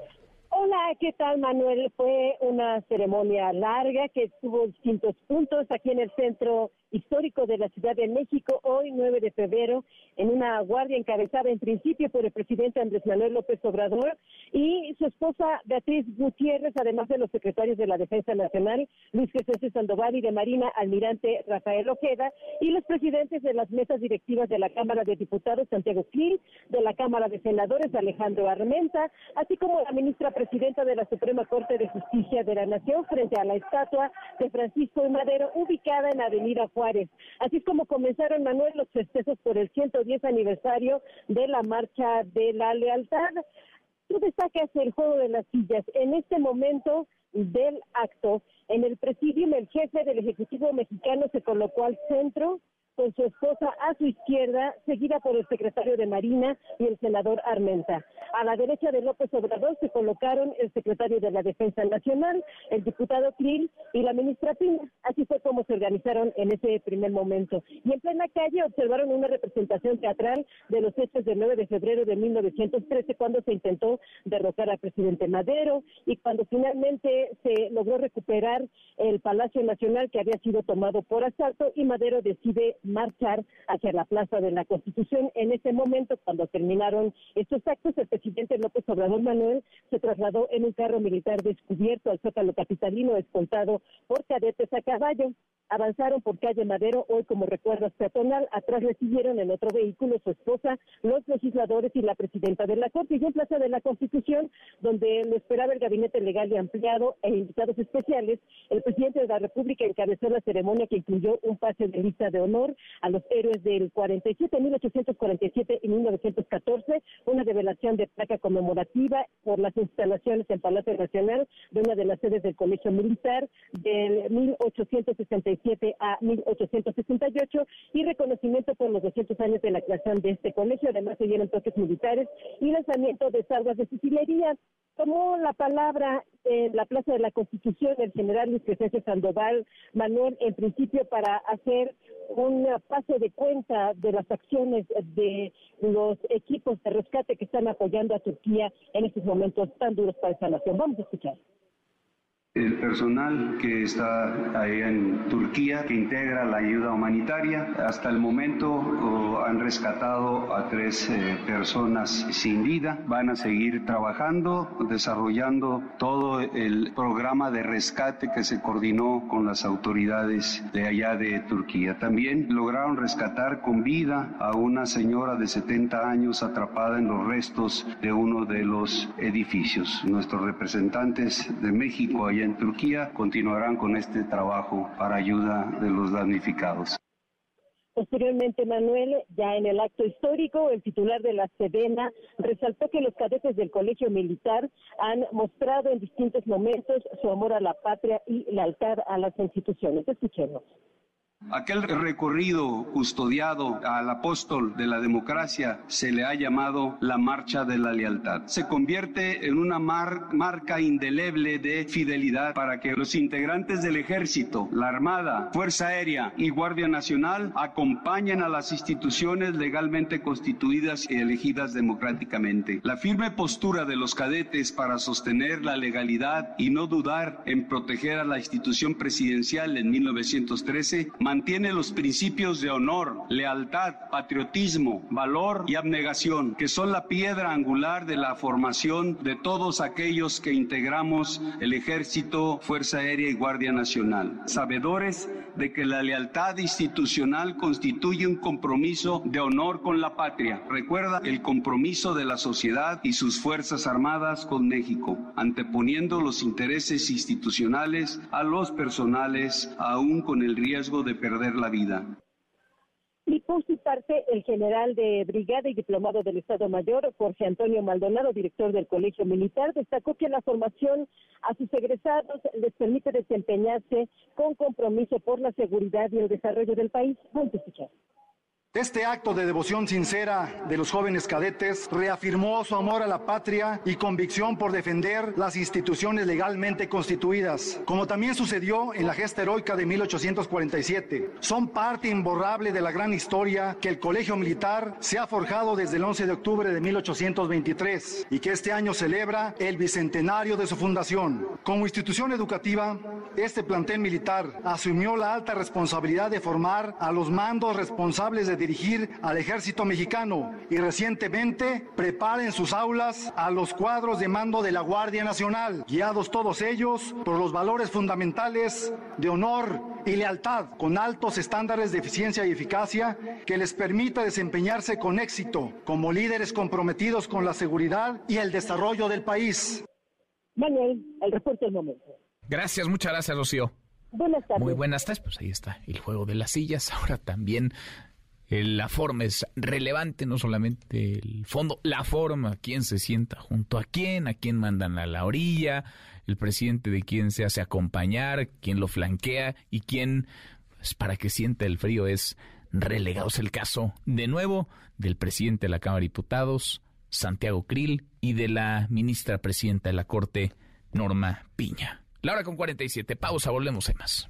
Hola, ¿qué tal Manuel? Fue una ceremonia larga que tuvo distintos puntos aquí en el centro histórico de la Ciudad de México, hoy 9 de febrero, en una guardia encabezada en principio por el presidente Andrés Manuel López Obrador y su esposa Beatriz Gutiérrez, además de los secretarios de la Defensa Nacional, Luis Jesús Sandoval y de Marina, almirante Rafael Ojeda, y los presidentes de las mesas directivas de la Cámara de Diputados, Santiago Gil, de la Cámara de Senadores, Alejandro Armenta, así como la ministra presidenta de la Suprema Corte de Justicia de la Nación, frente a la estatua de Francisco Madero, ubicada en Avenida Juárez. Así como comenzaron, Manuel, los festejos por el 110 aniversario de la Marcha de la Lealtad. Tú destacas el juego de las sillas. En este momento del acto, en el presidium, el jefe del Ejecutivo mexicano se colocó al centro con su esposa a su izquierda, seguida por el secretario de Marina y el senador Armenta. A la derecha de López Obrador se colocaron el secretario de la Defensa Nacional, el diputado Krill y la ministra Pina. Así fue como se organizaron en ese primer momento. Y en plena calle observaron una representación teatral de los hechos del 9 de febrero de 1913, cuando se intentó derrocar al presidente Madero y cuando finalmente se logró recuperar el Palacio Nacional que había sido tomado por asalto y Madero decide marchar hacia la Plaza de la Constitución. En ese momento, cuando terminaron estos actos, el presidente López Obrador Manuel se trasladó en un carro militar descubierto al Zócalo Capitalino, escoltado por cadetes a caballo. Avanzaron por calle Madero, hoy como recuerdo peatonal. Atrás recibieron en otro vehículo su esposa, los legisladores y la presidenta de la Corte. Y en Plaza de la Constitución, donde lo esperaba el gabinete legal y ampliado e invitados especiales, el presidente de la República encabezó la ceremonia que incluyó un pase de lista de honor a los héroes del 47, 1847 y 1914, una revelación de placa conmemorativa por las instalaciones en Palacio Nacional de una de las sedes del Colegio Militar del 1867 a 1868 y reconocimiento por los 200 años de la creación de este colegio. Además se dieron toques militares y lanzamiento de salvas de fusilería. Tomó la palabra en la Plaza de la Constitución el general Luis Crescencio Sandoval Manuel, en principio para hacer un paso de cuenta de las acciones de los equipos de rescate que están apoyando a Turquía en estos momentos tan duros para esa nación. Vamos a escuchar. El personal que está ahí en Turquía, que integra la ayuda humanitaria, hasta el momento han rescatado a tres eh, personas sin vida. Van a seguir trabajando, desarrollando todo el programa de rescate que se coordinó con las autoridades de allá de Turquía. También lograron rescatar con vida a una señora de 70 años atrapada en los restos de uno de los edificios. Nuestros representantes de México allá en Turquía continuarán con este trabajo para ayuda de los damnificados. Posteriormente, Manuel, ya en el acto histórico, el titular de la Sedena resaltó que los cadetes del Colegio Militar han mostrado en distintos momentos su amor a la patria y lealtad a las instituciones. Escuchemos. Aquel recorrido custodiado al apóstol de la democracia se le ha llamado la marcha de la lealtad. Se convierte en una marca indeleble de fidelidad para que los integrantes del ejército, la Armada, Fuerza Aérea y Guardia Nacional acompañen a las instituciones legalmente constituidas y elegidas democráticamente. La firme postura de los cadetes para sostener la legalidad y no dudar en proteger a la institución presidencial en 1913 mantiene los principios de honor, lealtad, patriotismo, valor y abnegación, que son la piedra angular de la formación de todos aquellos que integramos el Ejército, Fuerza Aérea y Guardia Nacional. Sabedores de que la lealtad institucional constituye un compromiso de honor con la patria. Recuerda el compromiso de la sociedad y sus Fuerzas Armadas con México, anteponiendo los intereses institucionales a los personales, aún con el riesgo de perder la vida. Y Por su parte, el general de brigada y diplomado del Estado Mayor, Jorge Antonio Maldonado, director del Colegio Militar, destacó que la formación a sus egresados les permite desempeñarse con compromiso por la seguridad y el desarrollo del país. Vamos a. Este acto de devoción sincera de los jóvenes cadetes reafirmó su amor a la patria y convicción por defender las instituciones legalmente constituidas, como también sucedió en la gesta heroica de 1847. Son parte imborrable de la gran historia que el Colegio Militar se ha forjado desde el 11 de octubre de 1823 y que este año celebra el bicentenario de su fundación. Como institución educativa, este plantel militar asumió la alta responsabilidad de formar a los mandos responsables de dirigir al ejército mexicano y recientemente preparen sus aulas a los cuadros de mando de la Guardia Nacional, guiados todos ellos por los valores fundamentales de honor y lealtad, con altos estándares de eficiencia y eficacia que les permita desempeñarse con éxito como líderes comprometidos con la seguridad y el desarrollo del país. Manuel, el reporte del momento. Gracias, muchas gracias, Rocío. Buenas tardes. Muy buenas tardes. Pues ahí está el juego de las sillas. Ahora también la forma es relevante, no solamente el fondo, la forma, quién se sienta junto a quién, a quién mandan a la orilla, el presidente de quién se hace acompañar, quién lo flanquea y quién, pues, para que sienta el frío, es relegado. Es el caso, de nuevo, del presidente de la Cámara de Diputados, Santiago Krill, y de la ministra presidenta de la Corte, Norma Piña. La hora con 47, pausa, volvemos a más.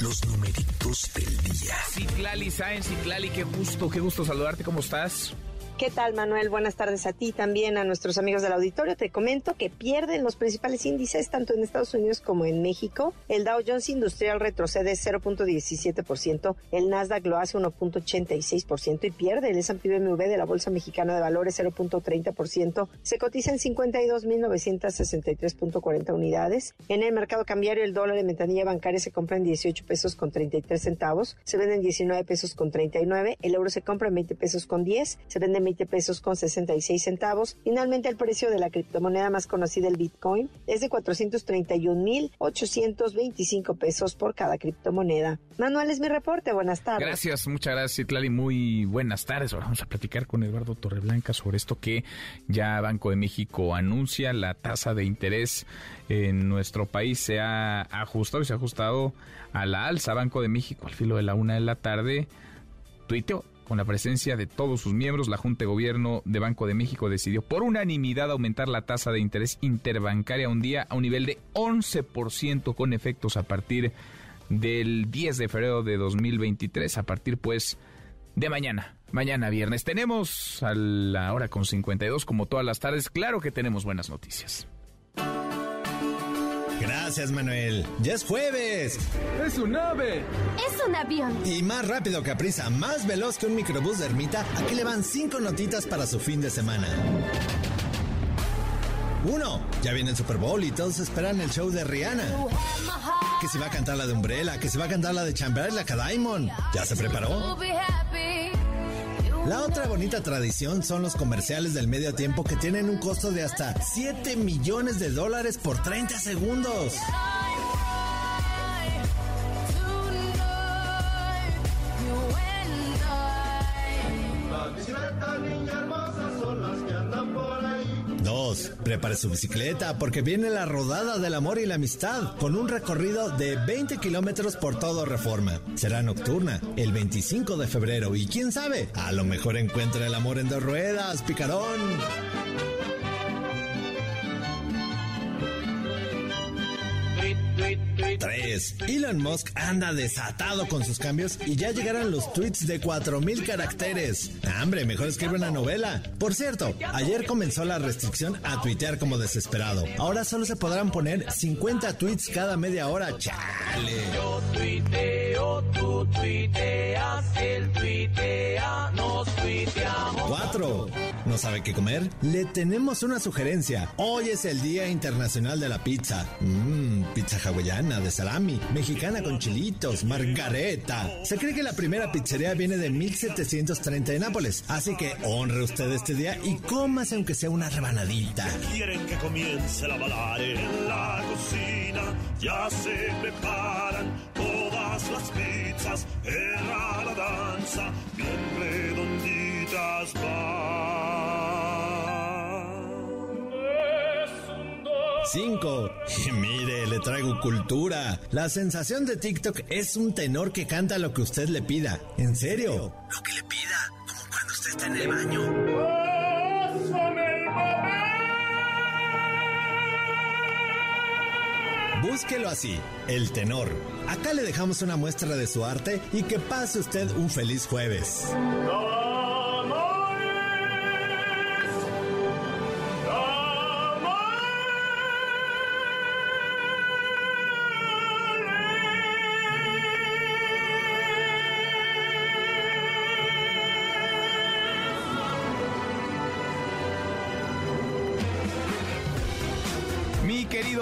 Los numeritos del día. Citlali Sáenz, Citlali, qué gusto, qué gusto saludarte, ¿cómo estás? ¿Qué tal, Manuel? Buenas tardes a ti también, a nuestros amigos del auditorio. Te comento que pierden los principales índices tanto en Estados Unidos como en México. El Dow Jones Industrial retrocede 0.17%, el Nasdaq lo hace 1.86% y pierde el S&P BMW de la Bolsa Mexicana de Valores 0.30%. Se cotiza en 52.963.40 unidades. En el mercado cambiario, el dólar en ventanilla bancaria se compra en 18 pesos con 33 centavos, se vende en 19 pesos con 39, el euro se compra en 20 pesos con 10, se vende en pesos con 66 centavos. Finalmente, el precio de la criptomoneda más conocida, el Bitcoin, es de 431.825 pesos por cada criptomoneda. Manuel es mi reporte. Buenas tardes. Gracias, muchas gracias, Clary. Muy buenas tardes. Ahora vamos a platicar con Eduardo Torreblanca sobre esto que ya Banco de México anuncia. La tasa de interés en nuestro país se ha ajustado y se ha ajustado a la alza. Banco de México al filo de la una de la tarde tuiteó con la presencia de todos sus miembros, la Junta de Gobierno de Banco de México decidió por unanimidad aumentar la tasa de interés interbancaria un día a un nivel de 11% con efectos a partir del 10 de febrero de 2023, a partir pues de mañana, mañana viernes. Tenemos a la hora con 52 como todas las tardes, claro que tenemos buenas noticias. Gracias, Manuel. Ya es jueves. Es un ave. Es un avión. Y más rápido que a prisa, más veloz que un microbús de ermita, aquí le van cinco notitas para su fin de semana. Uno, ya viene el Super Bowl y todos esperan el show de Rihanna. Que se va a cantar la de Umbrella, que se va a cantar la de Chamber, la Diamond. ¿Ya se preparó? La otra bonita tradición son los comerciales del medio tiempo que tienen un costo de hasta 7 millones de dólares por 30 segundos. Prepare su bicicleta porque viene la rodada del amor y la amistad con un recorrido de 20 kilómetros por todo Reforma. Será nocturna el 25 de febrero y quién sabe, a lo mejor encuentra el amor en dos ruedas, picarón. 3. Elon Musk anda desatado con sus cambios y ya llegaron los tweets de 4000 caracteres. Hambre, mejor escribe una novela. Por cierto, ayer comenzó la restricción a tuitear como desesperado. Ahora solo se podrán poner 50 tweets cada media hora. Chale. Yo tuiteo, tú tuiteas, él tuitea, nos tuiteamos. Cuatro. ¿No sabe qué comer? Le tenemos una sugerencia. Hoy es el Día Internacional de la Pizza. Mmm, pizza hawaiana de salami, mexicana con chilitos, margareta. Se cree que la primera pizzería viene de 1730 en Nápoles. Así que honre usted este día y cómase aunque sea una rebanadita. Quieren que comience la balada en la cocina. Ya se preparan todas las pizzas. Era la danza, bien redonditas. 5. Y mire, le traigo cultura. La sensación de TikTok es un tenor que canta lo que usted le pida. ¿En serio? Lo que le pida, como cuando usted está en el baño. Búsquelo así, el tenor. Acá le dejamos una muestra de su arte y que pase usted un feliz jueves.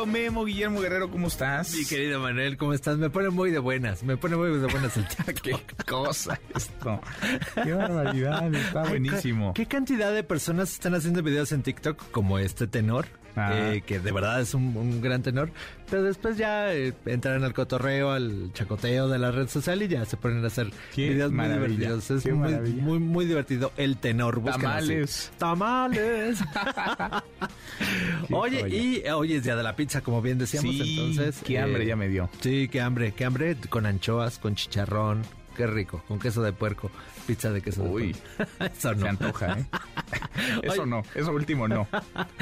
Querido Memo, Guillermo Guerrero, ¿cómo estás? Mi querido Manuel, ¿cómo estás? Me pone muy de buenas, me pone muy de buenas el Qué cosa esto. Qué barbaridad, está buenísimo. ¿Qué cantidad de personas están haciendo videos en TikTok como este tenor? Eh, que de verdad es un, un gran tenor, pero después ya eh, entran al cotorreo, al chacoteo de la red social y ya se ponen a hacer Qué videos muy divertidos. Es muy, muy, muy divertido. El tenor, así. Tamales. Tamales. Oye, joya. y hoy es día de la pizza, como bien decíamos, Sí, entonces. qué hambre ya me dio. Sí, qué hambre, qué hambre con anchoas, con chicharrón. Qué rico, con queso de puerco, pizza de queso Uy, de puerco. Eso no. Se antoja, ¿eh? Eso Oye. no, eso último no.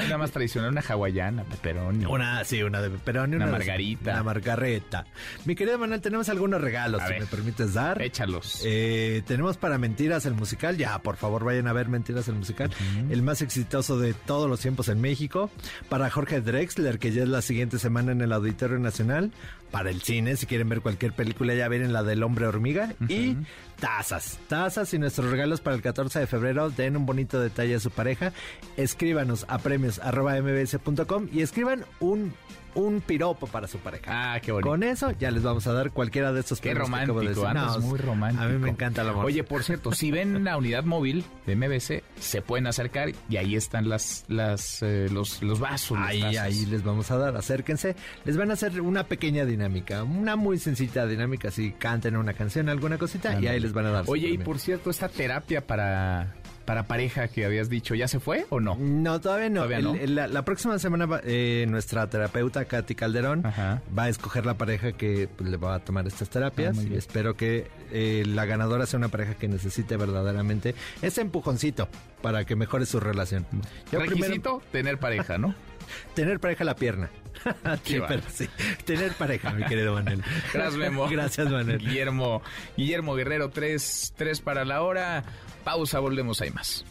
Una más tradicional, una hawaiana, pepperoni. Una, sí, una de pepperoni. Una de- margarita. Una margareta. Mi querido Manuel, tenemos algunos regalos, A si ver. me permites dar. Échalos. Eh, tenemos para Mentiras el musical. Ya, por favor, vayan a ver Mentiras el musical. El más exitoso de todos los tiempos en México. Para Jorge Drexler, que ya es la siguiente semana en el Auditorio Nacional. Para el cine, si quieren ver cualquier película, ya vienen la del Hombre Hormiga. Y tazas. Tazas y nuestros regalos para el 14 de febrero. Den un bonito detalle a su pareja. Escríbanos a premios arroba mbs.com y escriban un, un piropo para su pareja. Ah, qué bonito. Con eso ya les vamos a dar cualquiera de estos Qué premios que de romántico, No, muy romántico. A mí me encanta el amor. Oye, por cierto, si ven la unidad móvil de MBC, se pueden acercar y ahí están las, las, eh, los, los vasos. Ahí, ahí les vamos a dar, acérquense. Les van a hacer una pequeña dinámica, una muy sencilla dinámica, así canten una canción, alguna cosita, y ahí les van a dar. su Oye, y por cierto, esta terapia para, para pareja que habías dicho, ¿ya se fue o no? No, todavía no. Todavía la, la próxima semana va- eh, nuestra terapeuta Katy Calderón va a escoger la pareja que pues, le va a tomar estas terapias. Ah, y espero que eh, la ganadora sea una pareja que necesite verdaderamente ese empujoncito para que mejore su relación. Yo primero- Requisito, tener pareja, ¿no? tener pareja a la pierna. Sí, pero sí. Tener pareja, mi querido Manuel. Gracias, Memo. Gracias, Manuel. Guillermo, Guillermo Guerrero, tres, tres para la hora. Pausa, volvemos, hay más.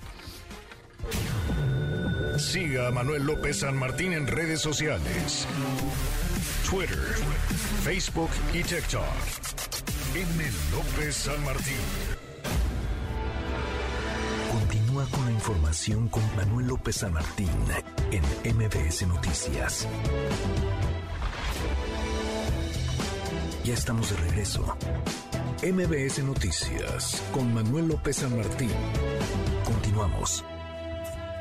Siga a Manuel López San Martín en redes sociales. Twitter, Facebook y TikTok. M. López San Martín. Continúa con la información con Manuel López San Martín en MBS Noticias. Ya estamos de regreso. MBS Noticias con Manuel López San Martín. Continuamos.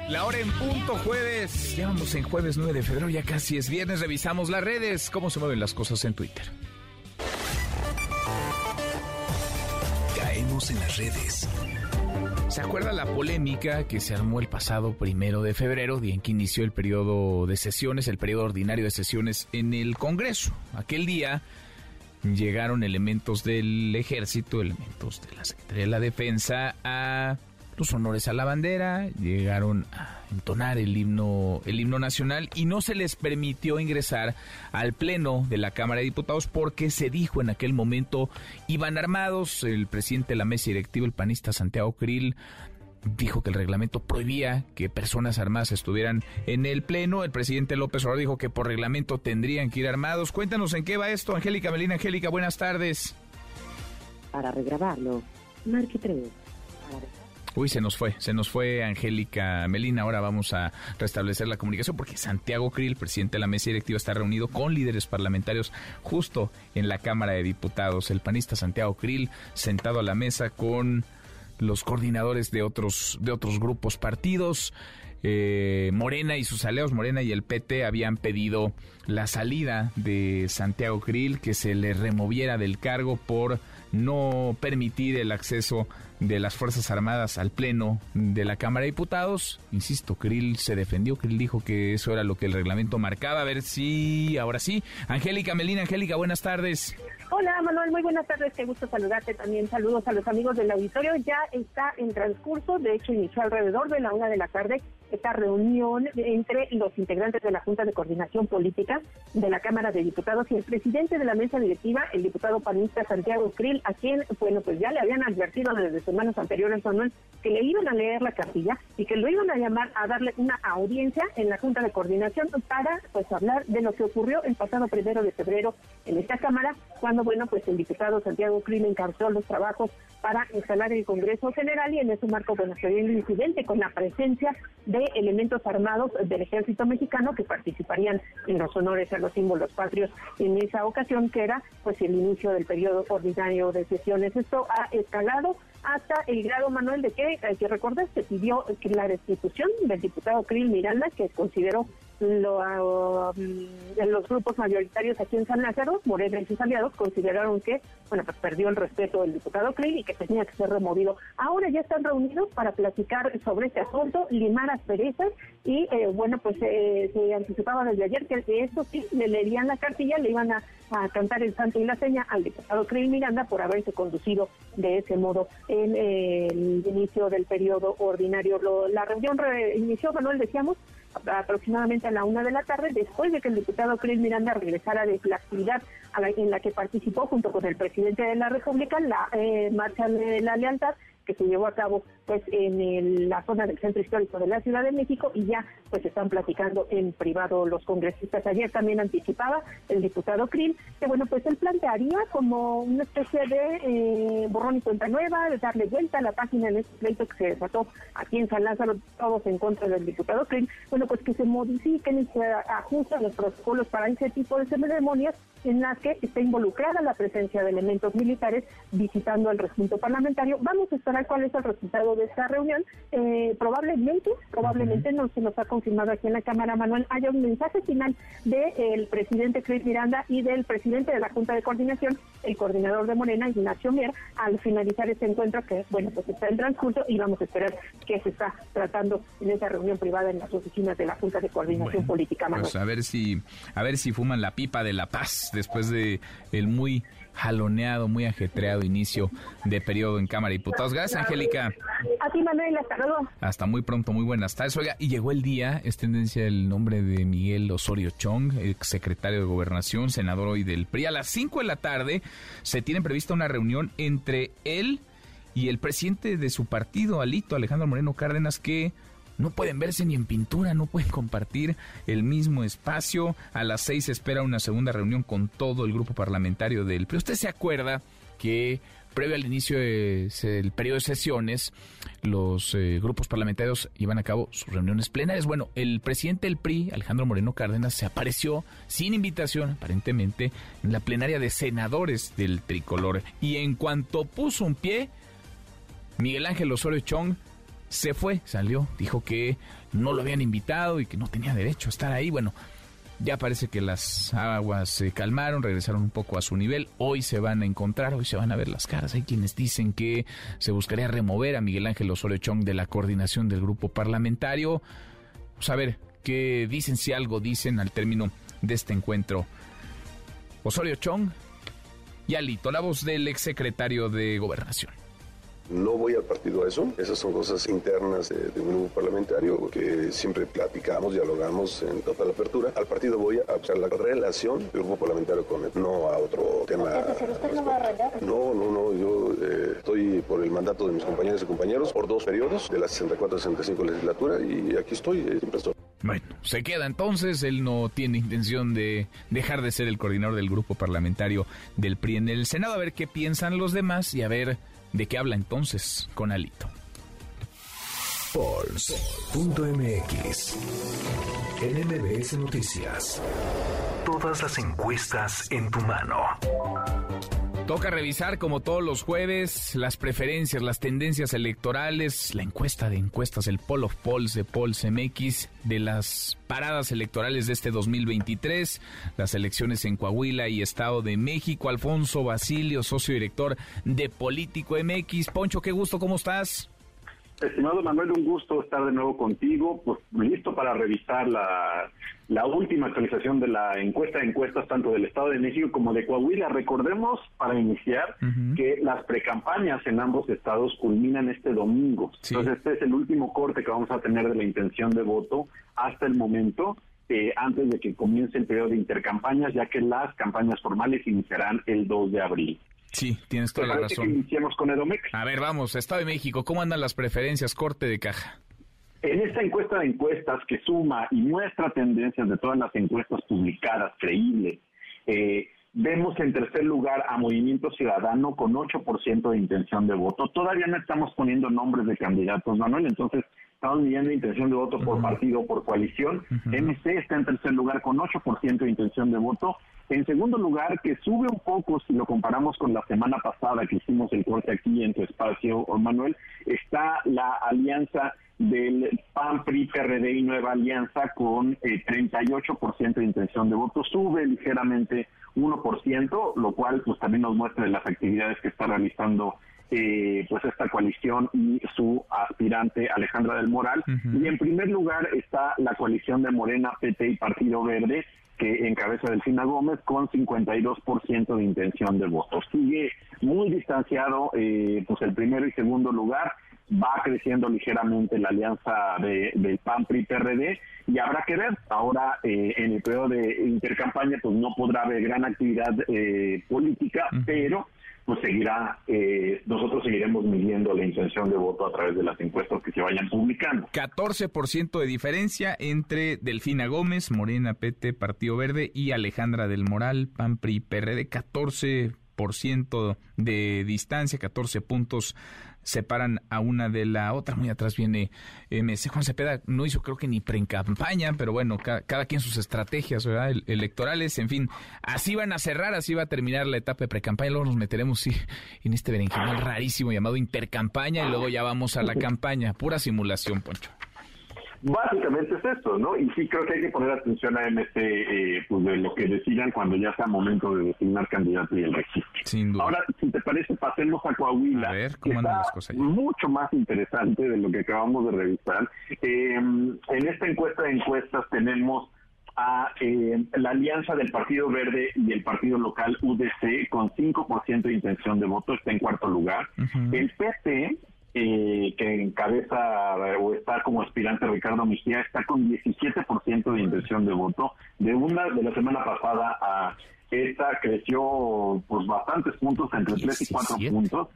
La hora en punto, jueves. Ya vamos en jueves 9 de febrero, ya casi es viernes. Revisamos las redes, cómo se mueven las cosas en Twitter. Caemos en las redes. ¿Se acuerda la polémica que se armó el pasado primero de febrero, día en que inició el periodo de sesiones, el periodo ordinario de sesiones en el Congreso? Aquel día llegaron elementos del ejército, elementos de la Secretaría de la Defensa a los honores a la bandera, llegaron a entonar el himno, el himno nacional y no se les permitió ingresar al pleno de la Cámara de Diputados porque se dijo en aquel momento iban armados. El presidente de la mesa directiva, el panista Santiago Krill, dijo que el reglamento prohibía que personas armadas estuvieran en el pleno. El presidente López Obrador dijo que por reglamento tendrían que ir armados. Cuéntanos en qué va esto, Angélica Melina. Angélica, buenas tardes. para regrabarlo, marque 3. Uy, se nos fue, se nos fue Angélica Melina. Ahora vamos a restablecer la comunicación porque Santiago Krill, presidente de la mesa directiva, está reunido con líderes parlamentarios justo en la Cámara de Diputados. El panista Santiago Krill sentado a la mesa con los coordinadores de otros, de otros grupos partidos. Eh, Morena y sus aliados, Morena y el PT, habían pedido la salida de Santiago Krill, que se le removiera del cargo por no permitir el acceso de las Fuerzas Armadas al Pleno de la Cámara de Diputados. Insisto, Krill se defendió, Krill dijo que eso era lo que el reglamento marcaba. A ver si ahora sí. Angélica Melina, Angélica, buenas tardes. Hola Manuel, muy buenas tardes, qué gusto saludarte también. Saludos a los amigos del auditorio. Ya está en transcurso, de hecho inició alrededor de la una de la tarde esta reunión entre los integrantes de la Junta de Coordinación Política de la Cámara de Diputados y el presidente de la mesa directiva, el diputado panista Santiago Krill, a quien, bueno, pues ya le habían advertido desde semanas anteriores, Manuel, que le iban a leer la cartilla y que lo iban a llamar a darle una audiencia en la Junta de Coordinación para, pues, hablar de lo que ocurrió el pasado primero de febrero en esta Cámara, cuando bueno, pues el diputado Santiago Krill encarzó los trabajos para instalar el Congreso General y en ese marco, bueno, se dio el incidente con la presencia de elementos armados del ejército mexicano que participarían en los honores a los símbolos patrios en esa ocasión, que era pues el inicio del periodo ordinario de sesiones. Esto ha escalado hasta el grado, Manuel, de que, hay que se pidió la restitución del diputado Krill Miranda, que consideró lo, mm, los grupos mayoritarios aquí en San Lázaro, Morena y sus aliados, consideraron que, bueno, pues perdió el respeto del diputado Krill y que tenía que ser removido. Ahora ya están reunidos para platicar sobre este asunto, limar asperezas y, eh, bueno, pues eh, se anticipaba desde ayer que esto sí le leerían la cartilla, le iban a, cantar el santo y la seña al diputado Krill Miranda por haberse conducido de ese modo en eh, el inicio del periodo ordinario. la reunión inició, Manuel, decíamos, aproximadamente a la una de la tarde, después de que el diputado Cris Miranda regresara de la actividad en la que participó junto con el presidente de la República, la eh, marcha de la lealtad, que se llevó a cabo pues en la zona del centro histórico de la Ciudad de México y ya pues están platicando en privado los congresistas. Ayer también anticipaba el diputado Krill que bueno pues él plantearía como una especie de eh, borrón y cuenta nueva, de darle vuelta a la página en este pleito que se desató aquí en San Lázaro, todos en contra del diputado Krill, bueno pues que se modifiquen y se ajusten los protocolos para ese tipo de ceremonias en las que está involucrada la presencia de elementos militares visitando el recinto parlamentario. Vamos a cuál es el resultado de esta reunión. Eh, probablemente, probablemente no se nos ha confirmado aquí en la Cámara, Manuel, haya un mensaje final del presidente Cris Miranda y del presidente de la Junta de Coordinación, el coordinador de Morena, Ignacio Mier, al finalizar este encuentro que, bueno, pues está en transcurso y vamos a esperar qué se está tratando en esa reunión privada en las oficinas de la Junta de Coordinación Política, Manuel. Pues a ver si, a ver si fuman la pipa de la paz después de el muy jaloneado, muy ajetreado inicio de periodo en Cámara de Diputados. Gracias, Angélica. A ti, Manuel, hasta luego. Hasta muy pronto, muy buenas tardes. Oiga, y llegó el día, es tendencia el nombre de Miguel Osorio Chong, ex secretario de Gobernación, senador hoy del PRI. A las 5 de la tarde se tiene prevista una reunión entre él y el presidente de su partido, Alito, Alejandro Moreno Cárdenas, que no pueden verse ni en pintura, no pueden compartir el mismo espacio. A las seis se espera una segunda reunión con todo el grupo parlamentario del PRI. Usted se acuerda que previo al inicio del periodo de sesiones, los eh, grupos parlamentarios iban a cabo sus reuniones plenarias. Bueno, el presidente del PRI, Alejandro Moreno Cárdenas, se apareció sin invitación, aparentemente, en la plenaria de senadores del tricolor. Y en cuanto puso un pie, Miguel Ángel Osorio Chong se fue, salió, dijo que no lo habían invitado y que no tenía derecho a estar ahí. Bueno, ya parece que las aguas se calmaron, regresaron un poco a su nivel. Hoy se van a encontrar, hoy se van a ver las caras. Hay quienes dicen que se buscaría remover a Miguel Ángel Osorio Chong de la coordinación del grupo parlamentario. Vamos a ver qué dicen, si algo dicen al término de este encuentro. Osorio Chong y Alito, la voz del exsecretario de Gobernación. No voy al partido a eso. Esas son cosas internas de, un grupo parlamentario que siempre platicamos, dialogamos en total apertura. Al partido voy a buscar la relación del grupo parlamentario con él, no a otro tema. ¿Usted no va a No, no, no. Yo eh, estoy por el mandato de mis compañeros y compañeros por dos periodos de la 64-65 legislatura y aquí estoy, eh, siempre estoy. Bueno, se queda entonces, él no tiene intención de dejar de ser el coordinador del grupo parlamentario del PRI en el Senado, a ver qué piensan los demás y a ver de qué habla entonces con Alito. Pulse.mx NMBS Noticias. Todas las encuestas en tu mano. Toca revisar como todos los jueves las preferencias, las tendencias electorales, la encuesta de encuestas, el Poll of Polls de Polls MX, de las paradas electorales de este 2023, las elecciones en Coahuila y Estado de México. Alfonso Basilio, socio director de Político MX. Poncho, qué gusto, ¿cómo estás? Estimado Manuel, un gusto estar de nuevo contigo, pues listo para revisar la, la última actualización de la encuesta de encuestas tanto del Estado de México como de Coahuila. Recordemos, para iniciar, que las precampañas en ambos estados culminan este domingo. Entonces, este es el último corte que vamos a tener de la intención de voto hasta el momento. Eh, antes de que comience el periodo de intercampañas, ya que las campañas formales iniciarán el 2 de abril. Sí, tienes toda la razón. Que iniciemos con Edomex? A ver, vamos, Estado de México, ¿cómo andan las preferencias? Corte de caja. En esta encuesta de encuestas que suma y muestra tendencias de todas las encuestas publicadas, creíbles, eh, vemos en tercer lugar a Movimiento Ciudadano con 8% de intención de voto. Todavía no estamos poniendo nombres de candidatos, Manuel, entonces estamos midiendo intención de voto por partido por coalición. MC está en tercer lugar con 8% de intención de voto. En segundo lugar, que sube un poco si lo comparamos con la semana pasada que hicimos el corte aquí en tu espacio, Manuel, está la alianza del PAN, PRI, PRD y Nueva Alianza con 38% eh, de intención de voto, sube ligeramente 1%, lo cual pues también nos muestra las actividades que está realizando eh, pues esta coalición y su aspirante Alejandra del Moral. Y en primer lugar está la coalición de Morena, PT y Partido Verde, que encabeza Delfina Gómez con 52% de intención de voto. Sigue muy distanciado eh, pues el primero y segundo lugar, va creciendo ligeramente la alianza de, del PAN PRI PRD y habrá que ver. Ahora eh, en el periodo de intercampaña pues no podrá haber gran actividad eh, política pero pues seguirá, eh, nosotros seguiremos midiendo la intención de voto a través de las encuestas que se vayan publicando. 14% de diferencia entre Delfina Gómez, Morena PT, Partido Verde y Alejandra del Moral, PAN, PRI, PRD, 14% de distancia, 14 puntos separan a una de la otra. Muy atrás viene eh, MC Juan Cepeda, no hizo creo que ni pre-campaña, pero bueno, cada, quien sus estrategias ¿verdad? electorales, en fin, así van a cerrar, así va a terminar la etapa de pre-campaña, luego nos meteremos sí, en este berenjenal rarísimo llamado intercampaña y luego ya vamos a la campaña, pura simulación, Poncho. Básicamente es esto, ¿no? Y sí creo que hay que poner atención a MC, eh, pues de lo que decidan cuando ya sea momento de designar candidato y el registro. Ahora, si te parece, pasemos a Coahuila. A ver, ¿cómo andan las cosas Mucho más interesante de lo que acabamos de revisar. Eh, en esta encuesta de encuestas tenemos a eh, la alianza del Partido Verde y el Partido Local UDC con 5% de intención de voto, está en cuarto lugar. El PT eh, que encabeza o está como aspirante Ricardo Mejía, está con 17% de intención de voto. De una de la semana pasada a esta creció pues bastantes puntos, entre 3 y 4 puntos.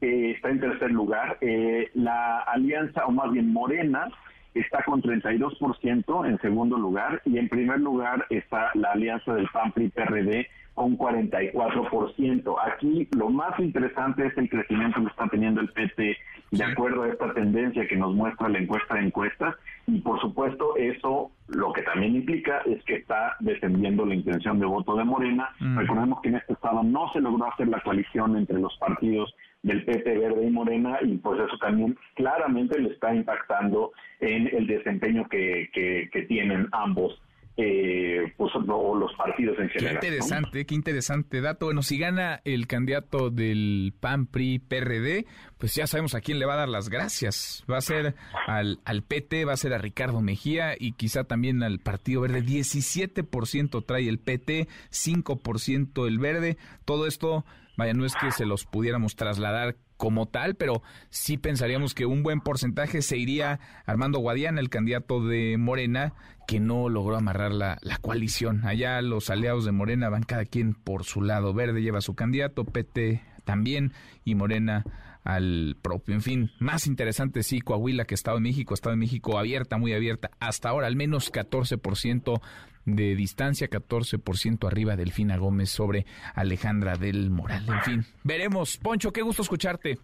Eh, está en tercer lugar. Eh, la alianza, o más bien Morena, está con 32% en segundo lugar y en primer lugar está la alianza del PAN-PRI-PRD con 44%. Aquí lo más interesante es el crecimiento que está teniendo el PT de acuerdo a esta tendencia que nos muestra la encuesta de encuestas y por supuesto eso lo que también implica es que está defendiendo la intención de voto de Morena. Recordemos que en este estado no se logró hacer la coalición entre los partidos del PP Verde y Morena y pues eso también claramente le está impactando en el desempeño que, que, que tienen ambos eh, pues, los partidos en general. Qué interesante, qué interesante dato. Bueno, si gana el candidato del PAN, PRI, PRD, pues ya sabemos a quién le va a dar las gracias. Va a ser al, al PT, va a ser a Ricardo Mejía y quizá también al Partido Verde. 17% trae el PT, 5% el Verde. Todo esto, vaya, no es que se los pudiéramos trasladar como tal, pero sí pensaríamos que un buen porcentaje se iría Armando Guadiana, el candidato de Morena, que no logró amarrar la, la, coalición. Allá los aliados de Morena van cada quien por su lado. Verde lleva su candidato, PT también, y Morena al propio. En fin, más interesante sí, Coahuila que Estado de México, Estado de México abierta, muy abierta. Hasta ahora al menos 14% de distancia, 14% arriba Delfina Gómez sobre Alejandra del Moral. En fin, veremos. Poncho, qué gusto escucharte.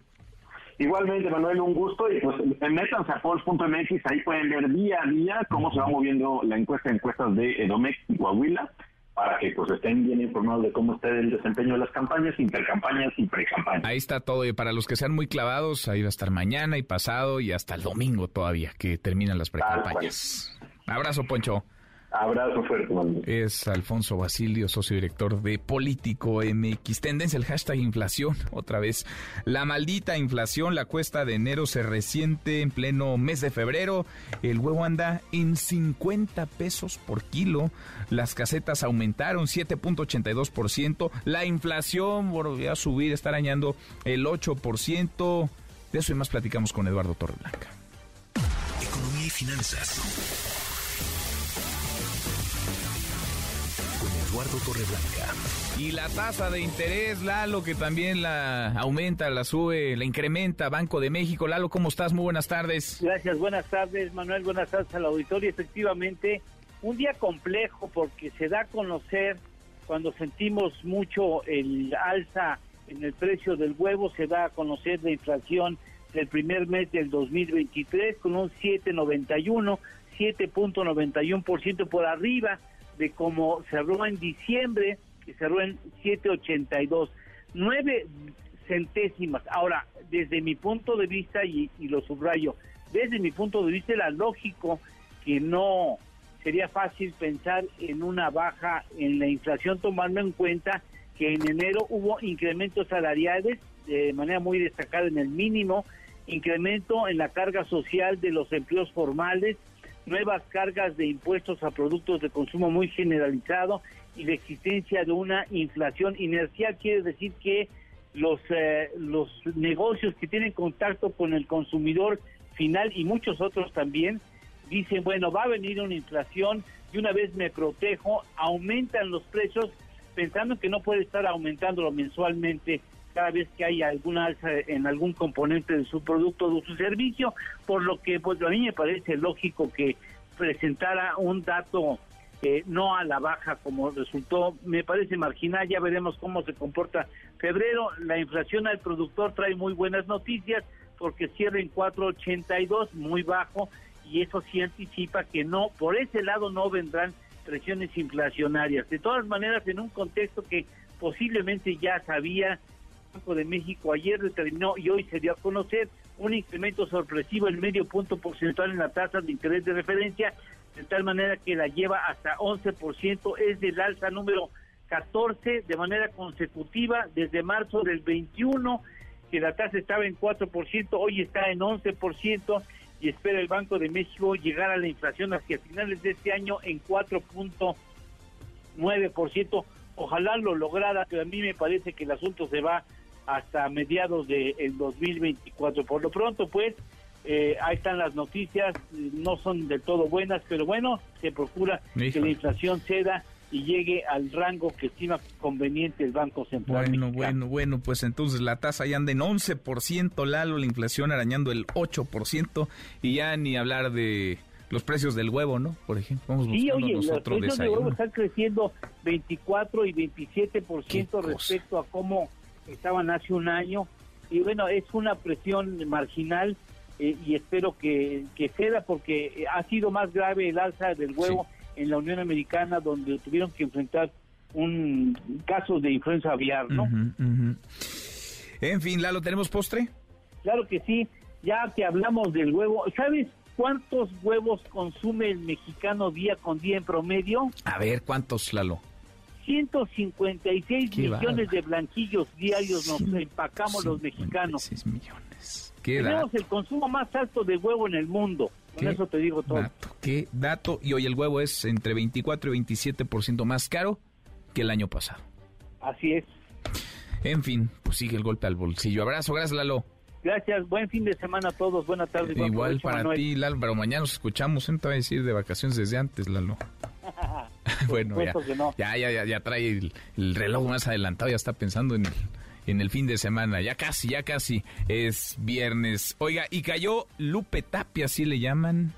Igualmente, Manuel, un gusto. Y pues métanse a pols.mx, ahí pueden ver día a día cómo se va moviendo la encuesta de encuestas de Edomex y Coahuila para que pues estén bien informados de cómo está el desempeño de las campañas, intercampañas y precampañas. Ahí está todo, y para los que sean muy clavados, ahí va a estar mañana y pasado y hasta el domingo todavía, que terminan las precampañas. Abrazo, Poncho. Abrazo fuerte, Es Alfonso Basilio, socio director de Político MX. Tendencia, el hashtag inflación, otra vez. La maldita inflación, la cuesta de enero se resiente en pleno mes de febrero. El huevo anda en 50 pesos por kilo. Las casetas aumentaron 7.82%. La inflación volvió a subir, está arañando el 8%. De eso y más platicamos con Eduardo Torreblanca. Economía y finanzas. Eduardo Torreblanca. Y la tasa de interés, Lalo, que también la aumenta, la sube, la incrementa, Banco de México. Lalo, ¿cómo estás? Muy buenas tardes. Gracias, buenas tardes, Manuel, buenas tardes al auditorio. Efectivamente, un día complejo porque se da a conocer cuando sentimos mucho el alza en el precio del huevo, se da a conocer la inflación del primer mes del 2023 con un 7.91, 7.91% por arriba de cómo cerró en diciembre, que cerró en 7.82, nueve centésimas. Ahora, desde mi punto de vista, y, lo subrayo, desde mi punto de vista era lógico que no sería fácil pensar en una baja en la inflación, tomando en cuenta que en enero hubo incrementos salariales de manera muy destacada en el mínimo, incremento en la carga social de los empleos formales, nuevas cargas de impuestos a productos de consumo muy generalizado y la existencia de una inflación inercial quiere decir que los eh, los negocios que tienen contacto con el consumidor final y muchos otros también dicen bueno va a venir una inflación y una vez me protejo aumentan los precios pensando que no puede estar aumentándolo mensualmente cada vez que hay alguna alza en algún componente de su producto o de su servicio, por lo que pues a mí me parece lógico que presentara un dato eh, no a la baja como resultó, me parece marginal, ya veremos cómo se comporta febrero, la inflación al productor trae muy buenas noticias porque cierra en 4.82, muy bajo, y eso sí anticipa que no, por ese lado no vendrán presiones inflacionarias. De todas maneras, en un contexto que posiblemente ya sabía Banco de México ayer determinó y hoy se dio a conocer un incremento sorpresivo en medio punto porcentual en la tasa de interés de referencia, de tal manera que la lleva hasta 11%, es del alza número 14 de manera consecutiva desde marzo del 21, que la tasa estaba en 4%, hoy está en 11% y espera el Banco de México llegar a la inflación hacia finales de este año en 4.9%. Ojalá lo lograra, pero a mí me parece que el asunto se va hasta mediados del de 2024. Por lo pronto, pues, eh, ahí están las noticias, no son del todo buenas, pero bueno, se procura que la inflación ceda y llegue al rango que estima conveniente el Banco Central. Bueno, bueno, bueno, pues entonces la tasa ya anda en 11%, Lalo, la inflación arañando el 8%, y ya ni hablar de los precios del huevo, ¿no? Por ejemplo, vamos sí, oye, los precios del huevo están creciendo 24 y 27% respecto a cómo estaban hace un año y bueno, es una presión marginal eh, y espero que, que ceda porque ha sido más grave el alza del huevo en la Unión Americana donde tuvieron que enfrentar un caso de influenza aviar, ¿no? En fin, Lalo, ¿tenemos postre? Claro que sí, ya que hablamos del huevo, ¿sabes cuántos huevos consume el mexicano día con día en promedio? A ver, ¿cuántos, Lalo? 156 millones de blanquillos diarios nos empacamos los mexicanos. millones. Tenemos el consumo más alto de huevo en el mundo. Con eso te digo todo. qué dato. Y hoy el huevo es entre 24 y 27% más caro que el año pasado. Así es. En fin, pues sigue el golpe al bolsillo. Abrazo, gracias Lalo. Gracias, buen fin de semana a todos, buena tarde. Igual para ti, Lalo, pero mañana nos escuchamos, ¿eh? te voy a decir de vacaciones desde antes, Lalo. bueno, ya, ya, ya, ya, trae el, reloj más adelantado, ya está pensando en en el fin de semana. Ya casi, ya casi es viernes. Oiga, y cayó Lupe Tapia, así le llaman.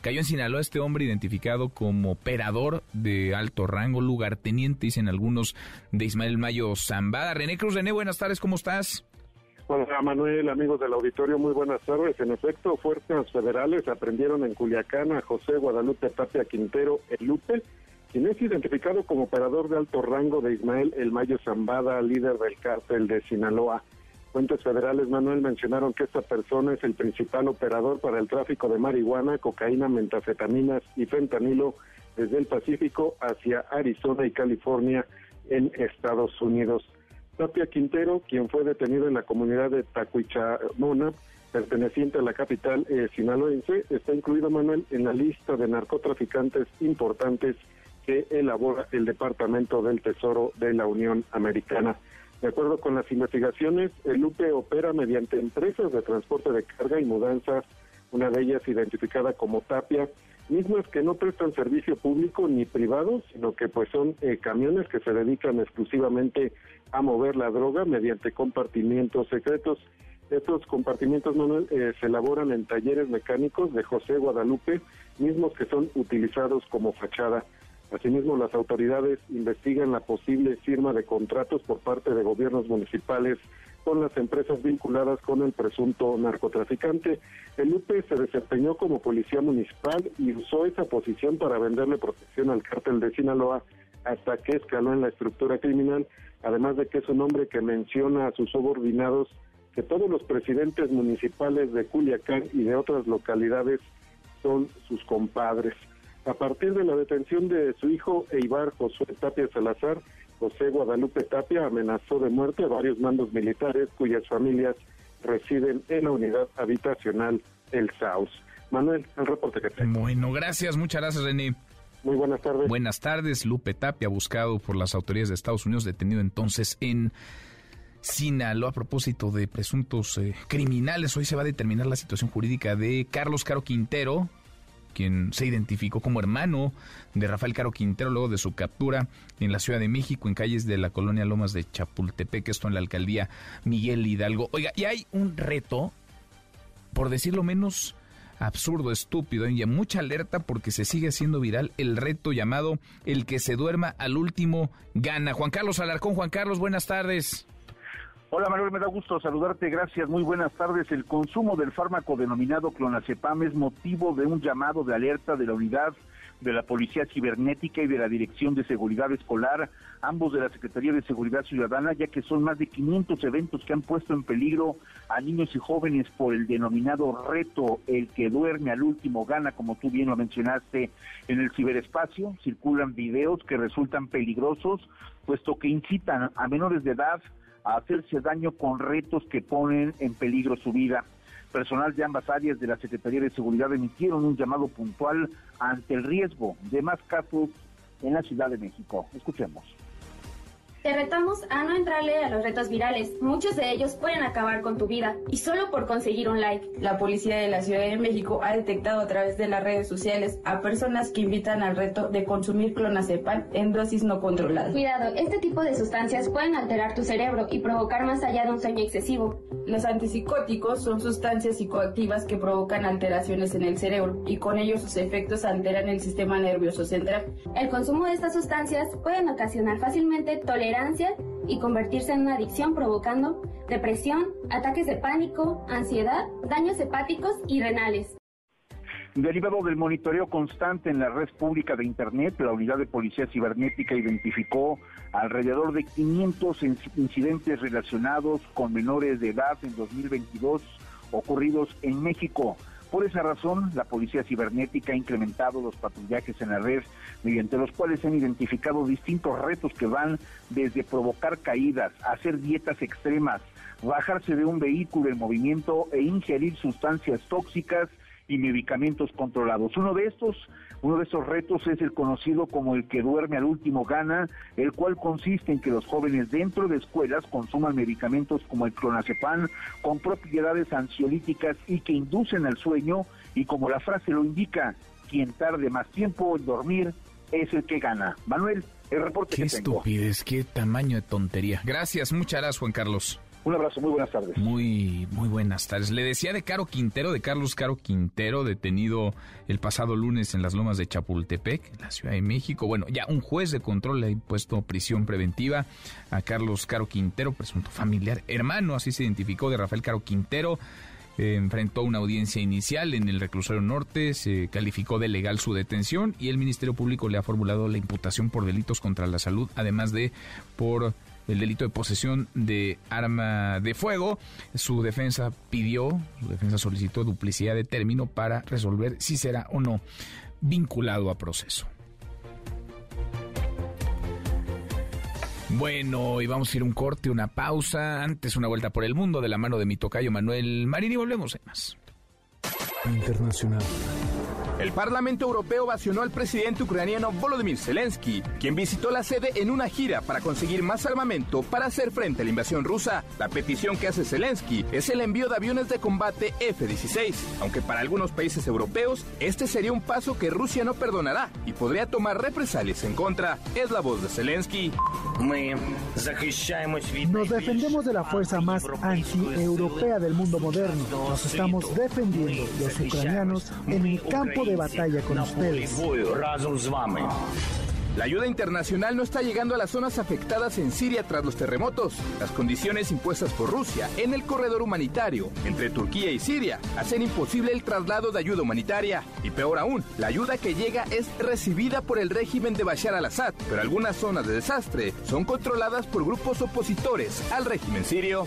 Cayó en Sinaloa este hombre identificado como operador de alto rango, lugarteniente, dicen algunos, de Ismael Mayo Zambada. René Cruz, René, buenas tardes, ¿cómo estás? Hola Manuel, amigos del auditorio, muy buenas tardes. En efecto, fuerzas federales aprendieron en Culiacán a José Guadalupe Tapia Quintero El Lupe, quien es identificado como operador de alto rango de Ismael El Mayo Zambada, líder del cártel de Sinaloa. Fuentes federales, Manuel, mencionaron que esta persona es el principal operador para el tráfico de marihuana, cocaína, mentafetaminas y fentanilo desde el Pacífico hacia Arizona y California en Estados Unidos. Tapia Quintero, quien fue detenido en la comunidad de Tacuichamona, perteneciente a la capital eh, sinaloense, está incluido, Manuel, en la lista de narcotraficantes importantes que elabora el Departamento del Tesoro de la Unión Americana. De acuerdo con las investigaciones, el UPE opera mediante empresas de transporte de carga y mudanzas, una de ellas identificada como Tapia, mismas que no prestan servicio público ni privado, sino que pues son eh, camiones que se dedican exclusivamente a mover la droga mediante compartimientos secretos. Estos compartimientos, Manuel, eh, se elaboran en talleres mecánicos de José Guadalupe, mismos que son utilizados como fachada. Asimismo, las autoridades investigan la posible firma de contratos por parte de gobiernos municipales con las empresas vinculadas con el presunto narcotraficante. El UPE se desempeñó como policía municipal y usó esa posición para venderle protección al cártel de Sinaloa hasta que escaló en la estructura criminal, además de que es un hombre que menciona a sus subordinados que todos los presidentes municipales de Culiacán y de otras localidades son sus compadres. A partir de la detención de su hijo Eibar Josué Tapia Salazar, José Guadalupe Tapia amenazó de muerte a varios mandos militares cuyas familias residen en la unidad habitacional El Saus. Manuel, el reporte que tengo. Bueno, gracias, muchas gracias, René. Muy buenas tardes. Buenas tardes, Lupe Tapia, buscado por las autoridades de Estados Unidos, detenido entonces en Sinaloa a propósito de presuntos eh, criminales. Hoy se va a determinar la situación jurídica de Carlos Caro Quintero, quien se identificó como hermano de Rafael Caro Quintero luego de su captura en la Ciudad de México, en calles de la colonia Lomas de Chapultepec, esto en la alcaldía Miguel Hidalgo. Oiga, y hay un reto, por decirlo menos absurdo, estúpido, y mucha alerta porque se sigue haciendo viral el reto llamado El que se duerma al último gana. Juan Carlos Alarcón, Juan Carlos, buenas tardes. Hola Manuel, me da gusto saludarte, gracias, muy buenas tardes. El consumo del fármaco denominado clonazepam es motivo de un llamado de alerta de la unidad de la Policía Cibernética y de la Dirección de Seguridad Escolar, ambos de la Secretaría de Seguridad Ciudadana, ya que son más de 500 eventos que han puesto en peligro a niños y jóvenes por el denominado reto, el que duerme al último gana, como tú bien lo mencionaste, en el ciberespacio. Circulan videos que resultan peligrosos, puesto que incitan a menores de edad a hacerse daño con retos que ponen en peligro su vida. Personal de ambas áreas de la Secretaría de Seguridad emitieron un llamado puntual ante el riesgo de más casos en la Ciudad de México. Escuchemos. Te retamos a no entrarle a los retos virales. Muchos de ellos pueden acabar con tu vida y solo por conseguir un like. La policía de la Ciudad de México ha detectado a través de las redes sociales a personas que invitan al reto de consumir clonazepam en dosis no controladas. Cuidado, este tipo de sustancias pueden alterar tu cerebro y provocar más allá de un sueño excesivo. Los antipsicóticos son sustancias psicoactivas que provocan alteraciones en el cerebro y con ello sus efectos alteran el sistema nervioso central. El consumo de estas sustancias pueden ocasionar fácilmente tolerancia y convertirse en una adicción provocando depresión, ataques de pánico, ansiedad, daños hepáticos y renales. Derivado del monitoreo constante en la red pública de Internet, la unidad de policía cibernética identificó alrededor de 500 incidentes relacionados con menores de edad en 2022 ocurridos en México. Por esa razón, la Policía Cibernética ha incrementado los patrullajes en la red, mediante los cuales se han identificado distintos retos que van desde provocar caídas, hacer dietas extremas, bajarse de un vehículo en movimiento e ingerir sustancias tóxicas y medicamentos controlados. Uno de estos, uno de esos retos es el conocido como el que duerme al último gana, el cual consiste en que los jóvenes dentro de escuelas consuman medicamentos como el clonazepam con propiedades ansiolíticas y que inducen al sueño y como la frase lo indica, quien tarde más tiempo en dormir es el que gana. Manuel, el reporte qué que estupidez, qué tamaño de tontería. Gracias, muchas gracias, Juan Carlos. Un abrazo, muy buenas tardes. Muy, muy buenas tardes. Le decía de Caro Quintero, de Carlos Caro Quintero, detenido el pasado lunes en las lomas de Chapultepec, en la Ciudad de México. Bueno, ya un juez de control le ha impuesto prisión preventiva a Carlos Caro Quintero, presunto familiar, hermano, así se identificó, de Rafael Caro Quintero. Eh, enfrentó una audiencia inicial en el reclusorio norte, se calificó de legal su detención y el Ministerio Público le ha formulado la imputación por delitos contra la salud, además de por el delito de posesión de arma de fuego. Su defensa pidió, su defensa solicitó duplicidad de término para resolver si será o no vinculado a proceso. Bueno, y vamos a ir un corte, una pausa, antes una vuelta por el mundo de la mano de mi tocayo Manuel Marín y volvemos en más. Internacional. El Parlamento Europeo vacionó al presidente ucraniano Volodymyr Zelensky, quien visitó la sede en una gira para conseguir más armamento para hacer frente a la invasión rusa. La petición que hace Zelensky es el envío de aviones de combate F-16, aunque para algunos países europeos este sería un paso que Rusia no perdonará y podría tomar represalias en contra. Es la voz de Zelensky. Nos defendemos de la fuerza más anti-europea del mundo moderno. Nos estamos defendiendo los ucranianos en el campo de batalla con ustedes. La ayuda internacional no está llegando a las zonas afectadas en Siria tras los terremotos. Las condiciones impuestas por Rusia en el corredor humanitario entre Turquía y Siria hacen imposible el traslado de ayuda humanitaria. Y peor aún, la ayuda que llega es recibida por el régimen de Bashar al-Assad, pero algunas zonas de desastre son controladas por grupos opositores al régimen sirio.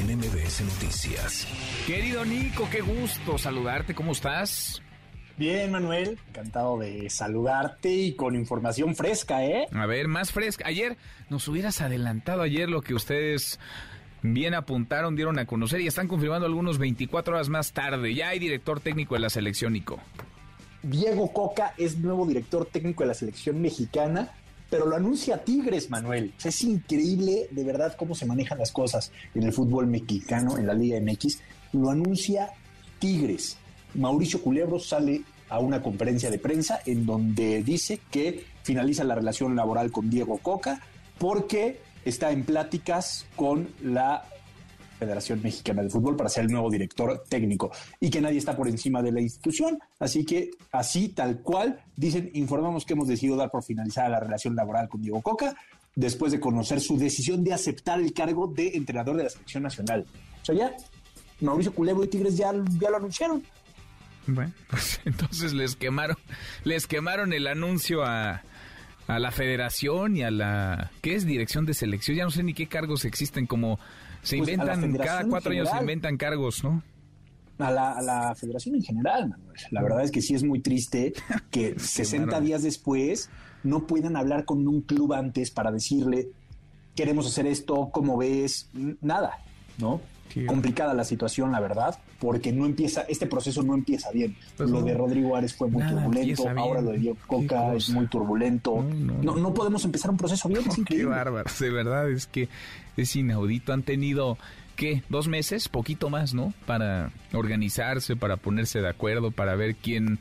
en MBS Noticias. Querido Nico, qué gusto saludarte, ¿cómo estás? Bien, Manuel, encantado de saludarte y con información fresca, ¿eh? A ver, más fresca. Ayer nos hubieras adelantado ayer lo que ustedes bien apuntaron, dieron a conocer y están confirmando algunos 24 horas más tarde. Ya hay director técnico de la selección, Nico. Diego Coca es nuevo director técnico de la selección mexicana pero lo anuncia Tigres, Manuel. es increíble de verdad cómo se manejan las cosas en el fútbol mexicano, en la Liga MX. Lo anuncia Tigres. Mauricio Culebro sale a una conferencia de prensa en donde dice que finaliza la relación laboral con Diego Coca porque está en pláticas con la Federación Mexicana de Fútbol para ser el nuevo director técnico y que nadie está por encima de la institución. Así que así, tal cual, dicen, informamos que hemos decidido dar por finalizada la relación laboral con Diego Coca después de conocer su decisión de aceptar el cargo de entrenador de la selección nacional. O sea, ya Mauricio Culebro y Tigres ya, lo anunciaron. Bueno, pues entonces les quemaron, les quemaron el anuncio a, a la federación y a la... ¿Qué es? Dirección de selección. Ya no sé ni qué cargos existen como se pues, inventan, cada cuatro años se inventan cargos, ¿no? A la, federación en general, Manuel. La verdad es que sí es muy triste que 60 días después no puedan hablar con un club antes para decirle, queremos hacer esto, ¿cómo ves? Nada, ¿no? complicada la situación, la verdad, porque no empieza, este proceso no empieza bien. Pues lo de Rodrigo Ares fue muy turbulento, ahora lo de Diego Coca es muy turbulento. No no, podemos empezar un proceso bien, es Qué bárbaro, de verdad, es que es inaudito. Han tenido, ¿qué? Dos meses, poquito más, ¿no? Para organizarse, para ponerse de acuerdo, para ver quién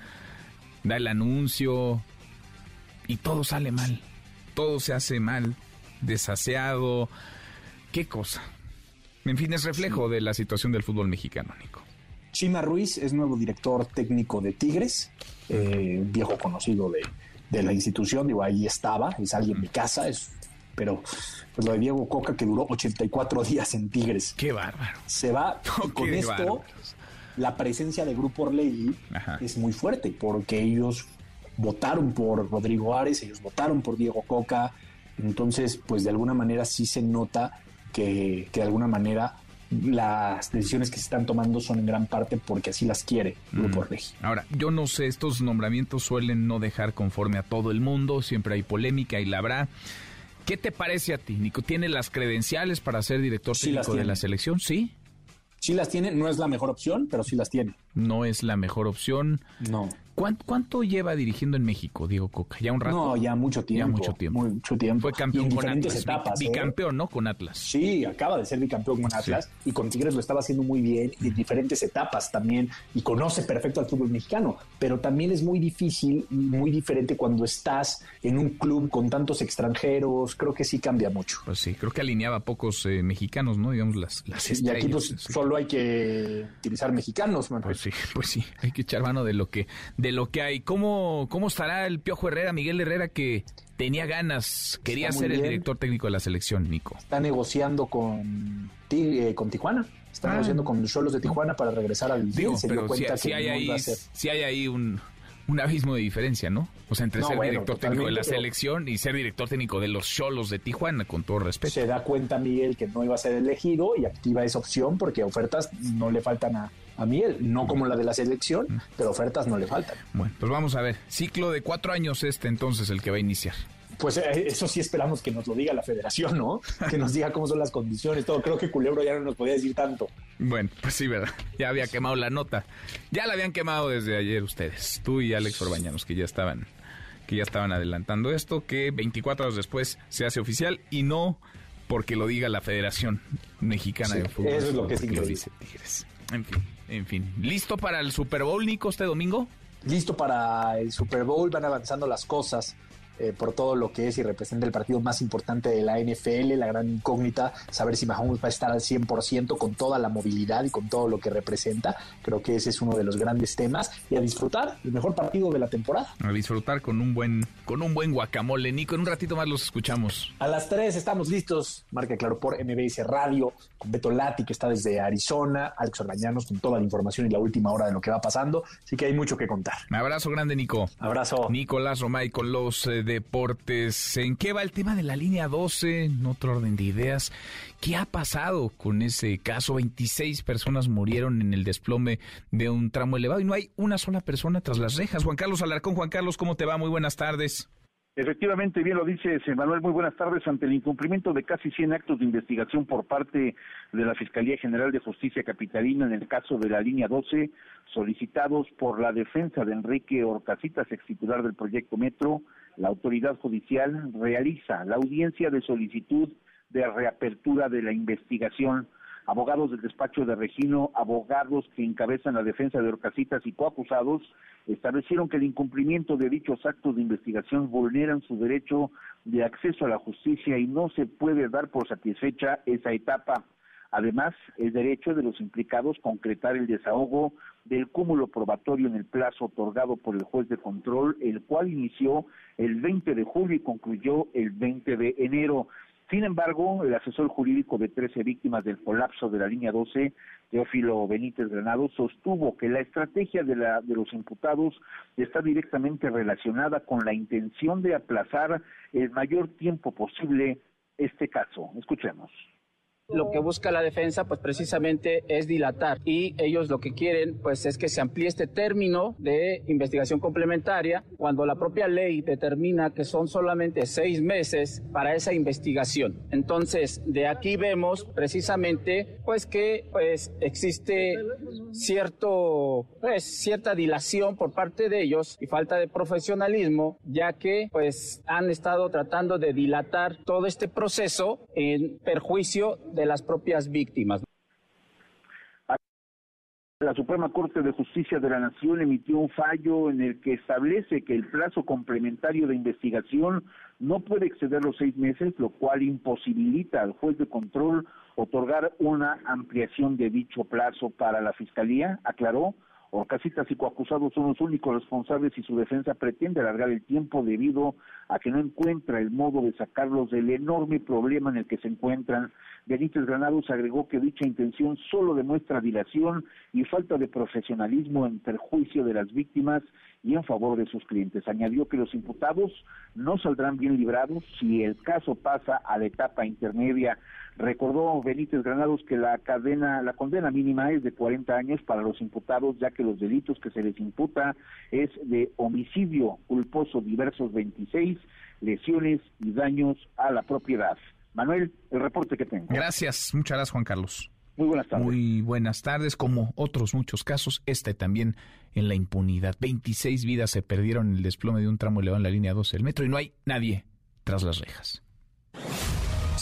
da el anuncio. Y todo sale mal. Todo se hace mal. Desaseado. ¿Qué cosa? En fin, es reflejo de la situación del fútbol mexicano, Nico. Chima Ruiz es nuevo director técnico de Tigres, eh, viejo conocido de, de, la institución, digo, ahí estaba, es alguien de casa, es pero pues lo de Diego Coca que duró 84 días en Tigres. Qué bárbaro. Se va con esto la presencia de Grupo Orlegui es muy fuerte porque ellos votaron por Rodrigo Ares, ellos votaron por Diego Coca, entonces pues de alguna manera sí se nota que, de alguna manera las decisiones que se están tomando son en gran parte porque así las quiere Grupo mm. Ahora, yo no sé, estos nombramientos suelen no dejar conforme a todo el mundo, siempre hay polémica y la habrá. ¿Qué te parece a ti, Nico? ¿Tiene las credenciales para ser director técnico de la selección? Sí. Sí las tiene, no es la mejor opción, pero sí las tiene. No es la mejor opción. No. ¿Cuánto, lleva dirigiendo en México, Diego Coca? ¿Ya un rato? No, ya mucho tiempo. Ya mucho tiempo. Mucho tiempo. Fue campeón en con diferentes Atlas. etapas. ¿eh? Bicampeón, ¿no? Con Atlas. Sí, acaba de ser bicampeón con Atlas y con Tigres lo estaba haciendo muy bien en diferentes etapas también y conoce perfecto al fútbol mexicano. Pero también es muy difícil y muy diferente cuando estás en un club con tantos extranjeros. Creo que sí cambia mucho. Pues sí, creo que alineaba pocos eh, mexicanos, ¿no? Digamos las, las Y aquí pues, solo hay que utilizar mexicanos, man. Pues sí, pues sí, hay que echar mano de lo que, de lo que hay. ¿Cómo ¿Cómo, estará el Piojo Herrera, Miguel Herrera, que tenía ganas, quería ser el director técnico de la selección, Nico? Está negociando con, eh, con Tijuana. Está ah. negociando con los solos de Tijuana para regresar al Digo, pero si, hay ahí, si hay ahí un, abismo de diferencia, ¿no? O sea, entre ser director técnico de la selección y ser director técnico de los Cholos de Tijuana, con todo respeto. Se da cuenta Miguel que no iba a ser elegido y activa esa opción porque ofertas no le faltan a, a Miguel, no como la de la selección, pero ofertas no le faltan. Bueno, pues vamos a ver. Ciclo de cuatro años este entonces el que va a iniciar. Pues eh, eso sí esperamos que nos lo diga la federación, ¿no? Que nos diga cómo son las condiciones, todo. Creo que Culebro ya no nos podía decir tanto. Bueno, pues sí, ¿verdad? Ya había quemado la nota. Ya la habían quemado desde ayer ustedes, tú y Alex Orbañanos, que ya estaban que ya estaban adelantando esto, que 24 horas después se hace oficial y no porque lo diga la Federación Mexicana de Fútbol. Eso es lo que, es lo dice Tigres. En fin. En fin, ¿listo para el Super Bowl, Nico, este domingo? Listo para el Super Bowl, van avanzando las cosas. Eh, por todo lo que es y representa el partido más importante de la NFL, la gran incógnita, saber si Mahomes va a estar al 100% con toda la movilidad y con todo lo que representa. Creo que ese es uno de los grandes temas y a disfrutar el mejor partido de la temporada. A disfrutar con un buen con un buen guacamole, Nico. En un ratito más los escuchamos. A las 3 estamos listos. Marca claro por MBS Radio con Beto Lati que está desde Arizona, Alex Orbañanos con toda la información y la última hora de lo que va pasando. Así que hay mucho que contar. Un abrazo grande, Nico. Abrazo. Nicolás Romay con los eh, deportes. ¿En qué va el tema de la línea 12? En otro orden de ideas. ¿Qué ha pasado con ese caso? 26 personas murieron en el desplome de un tramo elevado y no hay una sola persona tras las rejas. Juan Carlos Alarcón, Juan Carlos, ¿cómo te va? Muy buenas tardes. Efectivamente, bien lo dice Manuel, muy buenas tardes. Ante el incumplimiento de casi 100 actos de investigación por parte de la Fiscalía General de Justicia Capitalina en el caso de la línea 12, solicitados por la defensa de Enrique Orcasitas, ex titular del proyecto Metro, la autoridad judicial realiza la audiencia de solicitud de reapertura de la investigación. Abogados del despacho de Regino, abogados que encabezan la defensa de Orcasitas y coacusados, establecieron que el incumplimiento de dichos actos de investigación vulneran su derecho de acceso a la justicia y no se puede dar por satisfecha esa etapa. Además, el derecho de los implicados concretar el desahogo del cúmulo probatorio en el plazo otorgado por el juez de control, el cual inició el 20 de julio y concluyó el 20 de enero. Sin embargo, el asesor jurídico de 13 víctimas del colapso de la línea 12, Teófilo Benítez Granado, sostuvo que la estrategia de, la, de los imputados está directamente relacionada con la intención de aplazar el mayor tiempo posible este caso. Escuchemos lo que busca la defensa pues precisamente es dilatar y ellos lo que quieren pues es que se amplíe este término de investigación complementaria cuando la propia ley determina que son solamente seis meses para esa investigación. Entonces de aquí vemos precisamente pues que pues existe cierto pues cierta dilación por parte de ellos y falta de profesionalismo ya que pues han estado tratando de dilatar todo este proceso en perjuicio de de las propias víctimas. La Suprema Corte de Justicia de la Nación emitió un fallo en el que establece que el plazo complementario de investigación no puede exceder los seis meses, lo cual imposibilita al juez de control otorgar una ampliación de dicho plazo para la Fiscalía, aclaró, Orcasitas y coacusados son los únicos responsables y su defensa pretende alargar el tiempo debido a que no encuentra el modo de sacarlos del enorme problema en el que se encuentran. Benítez Granados agregó que dicha intención solo demuestra dilación y falta de profesionalismo en perjuicio de las víctimas y en favor de sus clientes. Añadió que los imputados no saldrán bien librados si el caso pasa a la etapa intermedia. Recordó Benítez Granados que la cadena, la condena mínima es de 40 años para los imputados, ya que los delitos que se les imputa es de homicidio culposo diversos 26, lesiones y daños a la propiedad. Manuel, el reporte que tengo. Gracias, muchas gracias Juan Carlos. Muy buenas tardes. Muy buenas tardes. Como otros muchos casos, este también en la impunidad. 26 vidas se perdieron en el desplome de un tramo elevado en la línea 12 del metro y no hay nadie tras las rejas.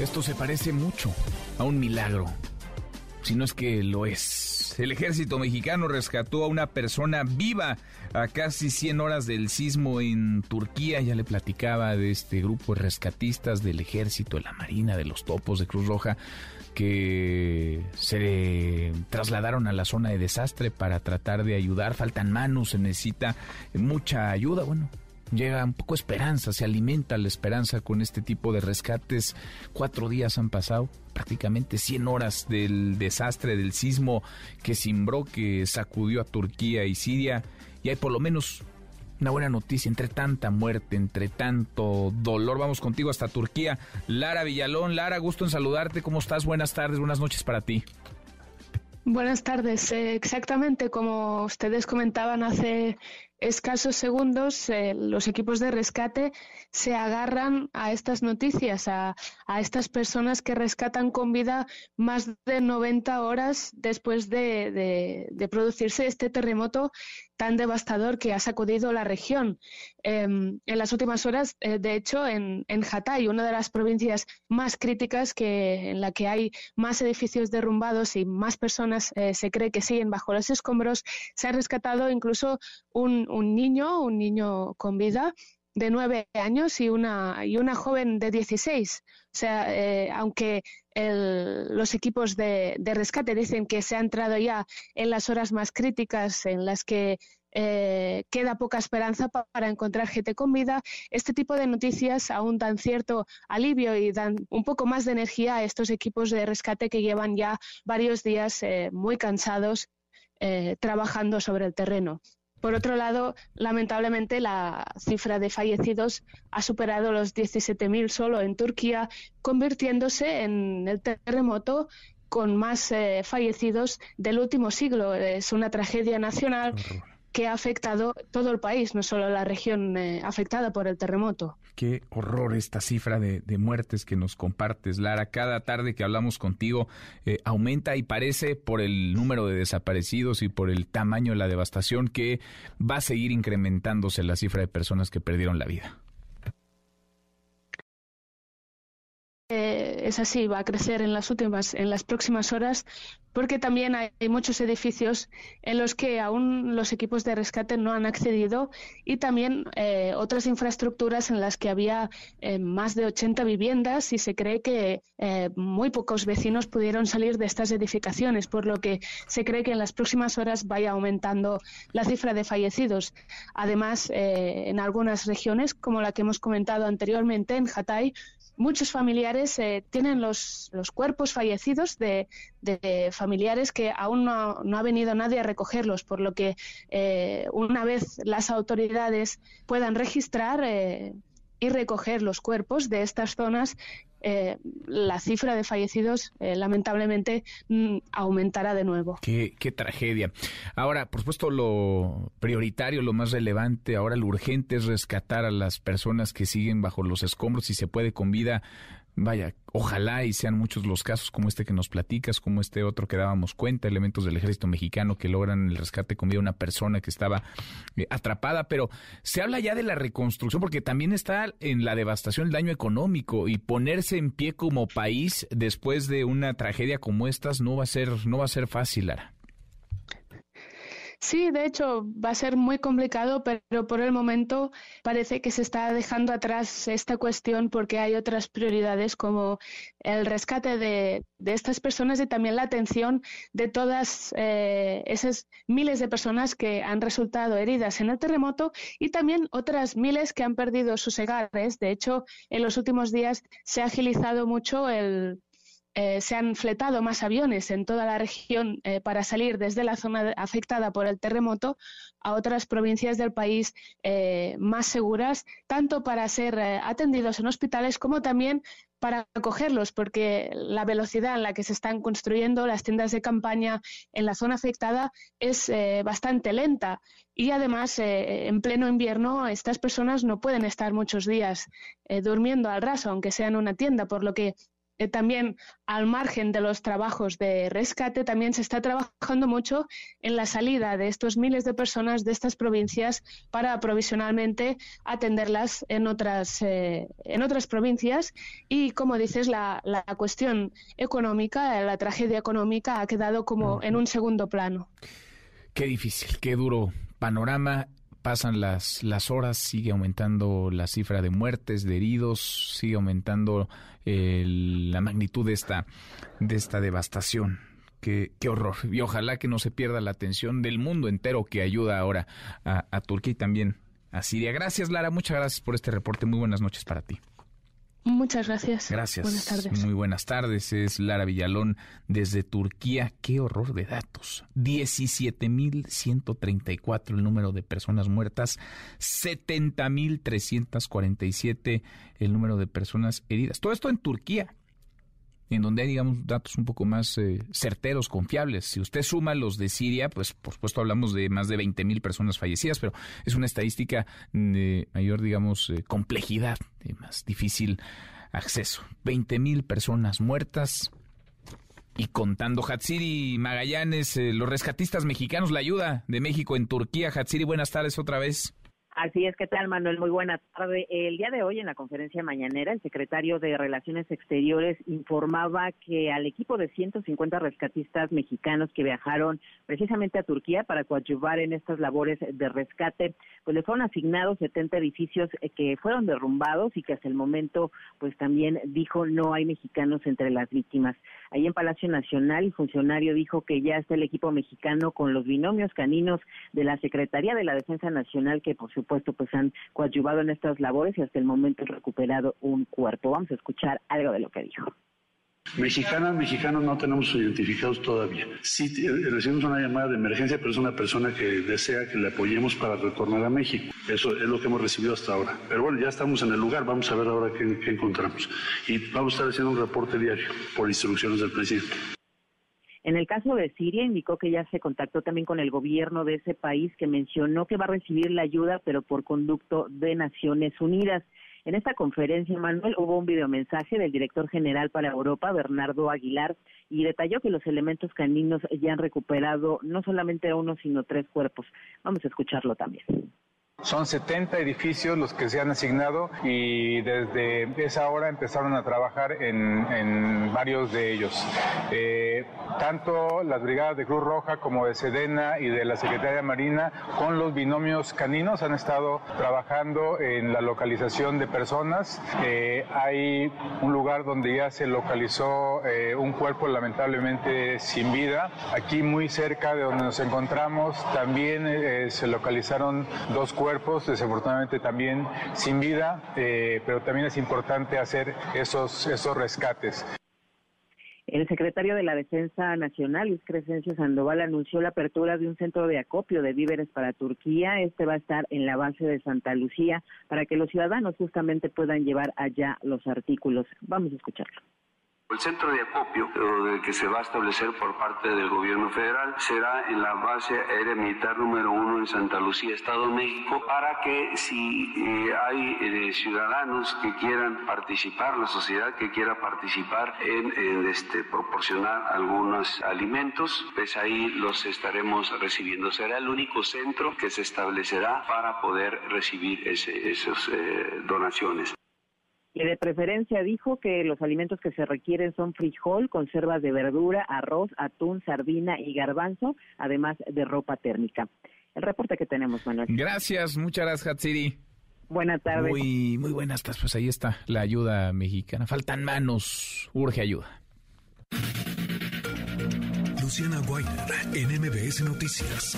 Esto se parece mucho a un milagro, si no es que lo es. El ejército mexicano rescató a una persona viva a casi 100 horas del sismo en Turquía. Ya le platicaba de este grupo de rescatistas del ejército, de la marina, de los topos de Cruz Roja que se trasladaron a la zona de desastre para tratar de ayudar. Faltan manos, se necesita mucha ayuda. Bueno, llega un poco esperanza, se alimenta la esperanza con este tipo de rescates. Cuatro días han pasado, prácticamente 100 horas del desastre, del sismo que cimbró, que sacudió a Turquía y Siria. Y hay por lo menos una buena noticia entre tanta muerte, entre tanto dolor. Vamos contigo hasta Turquía. Lara Villalón, Lara, gusto en saludarte. ¿Cómo estás? Buenas tardes, buenas noches para ti. Buenas tardes. Eh, exactamente como ustedes comentaban hace escasos segundos, eh, los equipos de rescate se agarran a estas noticias, a, estas personas que rescatan con vida más de 90 horas después de, producirse este terremoto tan devastador que ha sacudido la región. Em, en las últimas horas, eh, de hecho, en, en Hatay, una de las provincias más críticas que, en la que hay más edificios derrumbados y más personas eh, se cree que siguen bajo los escombros, se ha rescatado incluso un, un niño, un niño con vida de nueve años y una, y una joven de 16. O sea, eh, aunque los equipos de, rescate dicen que se ha entrado ya en las horas más críticas en las que eh, queda poca esperanza para encontrar gente con vida, este tipo de noticias aún dan cierto alivio y dan un poco más de energía a estos equipos de rescate que llevan ya varios días eh, muy cansados trabajando sobre el terreno. Por otro lado, lamentablemente la cifra de fallecidos ha superado los 17.000 solo en Turquía, convirtiéndose en el terremoto con más eh, fallecidos del último siglo. Es una tragedia nacional que ha afectado todo el país, no solo la región eh, afectada por el terremoto. Qué horror esta cifra de, muertes que nos compartes, Lara. Cada tarde que hablamos contigo eh, aumenta y parece por el número de desaparecidos y por el tamaño de la devastación que va a seguir incrementándose la cifra de personas que perdieron la vida. Es así, va a crecer en las últimas, en las próximas horas, porque también hay, muchos edificios en los que aún los equipos de rescate no han accedido y también eh, otras infraestructuras en las que había eh, más de 80 viviendas y se cree que eh, muy pocos vecinos pudieron salir de estas edificaciones, por lo que se cree que en las próximas horas vaya aumentando la cifra de fallecidos. Además, en algunas regiones, como la que hemos comentado anteriormente, en Hatay, muchos familiares eh, tienen los, los, cuerpos fallecidos de, de, familiares que aún no, no, ha venido nadie a recogerlos, por lo que eh, una vez las autoridades puedan registrar eh, y recoger los cuerpos de estas zonas, eh, la cifra de fallecidos eh, lamentablemente mm, aumentará de nuevo. Qué, qué, tragedia. Ahora, por supuesto, lo prioritario, lo más relevante, ahora lo urgente es rescatar a las personas que siguen bajo los escombros, si se puede con vida vaya, ojalá y sean muchos los casos como este que nos platicas, como este otro que dábamos cuenta, elementos del ejército mexicano que logran el rescate con vida de una persona que estaba eh, atrapada, pero se habla ya de la reconstrucción porque también está en la devastación el daño económico y ponerse en pie como país después de una tragedia como estas no va a ser no va a ser fácil, Lara. Sí, de hecho va a ser muy complicado, pero por el momento parece que se está dejando atrás esta cuestión porque hay otras prioridades como el rescate de, estas personas y también la atención de todas eh, esas miles de personas que han resultado heridas en el terremoto y también otras miles que han perdido sus hogares. De hecho, en los últimos días se ha agilizado mucho el eh, se han fletado más aviones en toda la región eh, para salir desde la zona afectada por el terremoto a otras provincias del país eh, más seguras, tanto para ser atendidos en hospitales como también para acogerlos, porque la velocidad en la que se están construyendo las tiendas de campaña en la zona afectada es bastante lenta. Y además, en pleno invierno, estas personas no pueden estar muchos días durmiendo al raso, aunque sea en una tienda, por lo que eh, también al margen de los trabajos de rescate, también se está trabajando mucho en la salida de estos miles de personas de estas provincias para provisionalmente atenderlas en otras, eh, en otras provincias. Y como dices, la, la cuestión económica, la tragedia económica ha quedado como en un segundo plano. Qué difícil, qué duro panorama pasan las, las horas, sigue aumentando la cifra de muertes, de heridos, sigue aumentando la magnitud de esta, de esta devastación. Qué, qué, horror. Y ojalá que no se pierda la atención del mundo entero que ayuda ahora a, a Turquía y también a Siria. Gracias, Lara. Muchas gracias por este reporte. Muy buenas noches para ti. Muchas gracias. Gracias. Buenas tardes. Muy buenas tardes. Es Lara Villalón desde Turquía. Qué horror de datos. 17.134 el número de personas muertas, 70.347 el número de personas heridas. Todo esto en Turquía en donde hay, digamos, datos un poco más eh, certeros, confiables. Si usted suma los de Siria, pues por supuesto hablamos de más de 20 mil personas fallecidas, pero es una estadística de mayor, digamos, eh, complejidad, de más difícil acceso. 20 mil personas muertas. Y contando, Hatsiri Magallanes, eh, los rescatistas mexicanos, la ayuda de México en Turquía. Hatsiri, buenas tardes otra vez. Así es, ¿qué tal, Manuel? Muy buena tarde. El día de hoy, en la conferencia mañanera, el secretario de Relaciones Exteriores informaba que al equipo de 150 rescatistas mexicanos que viajaron precisamente a Turquía para coadyuvar en estas labores de rescate, pues le fueron asignados 70 edificios eh, que fueron derrumbados y que hasta el momento, pues también dijo no hay mexicanos entre las víctimas. Ahí en Palacio Nacional, el funcionario dijo que ya está el equipo mexicano con los binomios caninos de la Secretaría de la Defensa Nacional que, por supuesto, pues han coadyuvado en estas labores y hasta el momento han recuperado un cuerpo. Vamos a escuchar algo de lo que dijo. Mexicanas, mexicanos no tenemos identificados todavía. Sí eh, recibimos una llamada de emergencia, pero es una persona que desea que le apoyemos para retornar a México. Eso es lo que hemos recibido hasta ahora. Pero bueno, ya estamos en el lugar, vamos a ver ahora qué, qué encontramos. Y vamos a estar haciendo un reporte diario por instrucciones del presidente. En el caso de Siria, indicó que ya se contactó también con el gobierno de ese país que mencionó que va a recibir la ayuda, pero por conducto de Naciones Unidas. En esta conferencia, Manuel, hubo un videomensaje del director general para Europa, Bernardo Aguilar, y detalló que los elementos caninos ya han recuperado no solamente uno, sino tres cuerpos. Vamos a escucharlo también. Son 70 edificios los que se han asignado y desde esa hora empezaron a trabajar en, varios de ellos. Eh, tanto las brigadas de Cruz Roja como de Sedena y de la Secretaría Marina con los binomios caninos han estado trabajando en la localización de personas. Eh, hay un lugar donde ya se localizó eh, un cuerpo lamentablemente sin vida. Aquí muy cerca de donde nos encontramos también se localizaron dos cuerpos desafortunadamente también sin vida, eh, pero también es importante hacer esos, esos rescates. El secretario de la Defensa Nacional, Luis Crescencio Sandoval, anunció la apertura de un centro de acopio de víveres para Turquía. Este va a estar en la base de Santa Lucía para que los ciudadanos justamente puedan llevar allá los artículos. Vamos a escucharlo El centro de acopio que se va a establecer por parte del gobierno federal será en la base aérea militar número uno en Santa Lucía, Estado de México, para que si eh, hay eh, ciudadanos que quieran participar, la sociedad que quiera participar en, este, proporcionar algunos alimentos, pues ahí los estaremos recibiendo. Será el único centro que se establecerá para poder recibir esas eh, donaciones. Y de preferencia dijo que los alimentos que se requieren son frijol, conservas de verdura, arroz, atún, sardina y garbanzo, además de ropa térmica. El reporte que tenemos, Manuel. Gracias, muchas gracias, Hatsiri. Buenas tardes. Muy, muy buenas tardes. Pues ahí está la ayuda mexicana. Faltan manos, urge ayuda. Luciana Weiner, en MBS Noticias.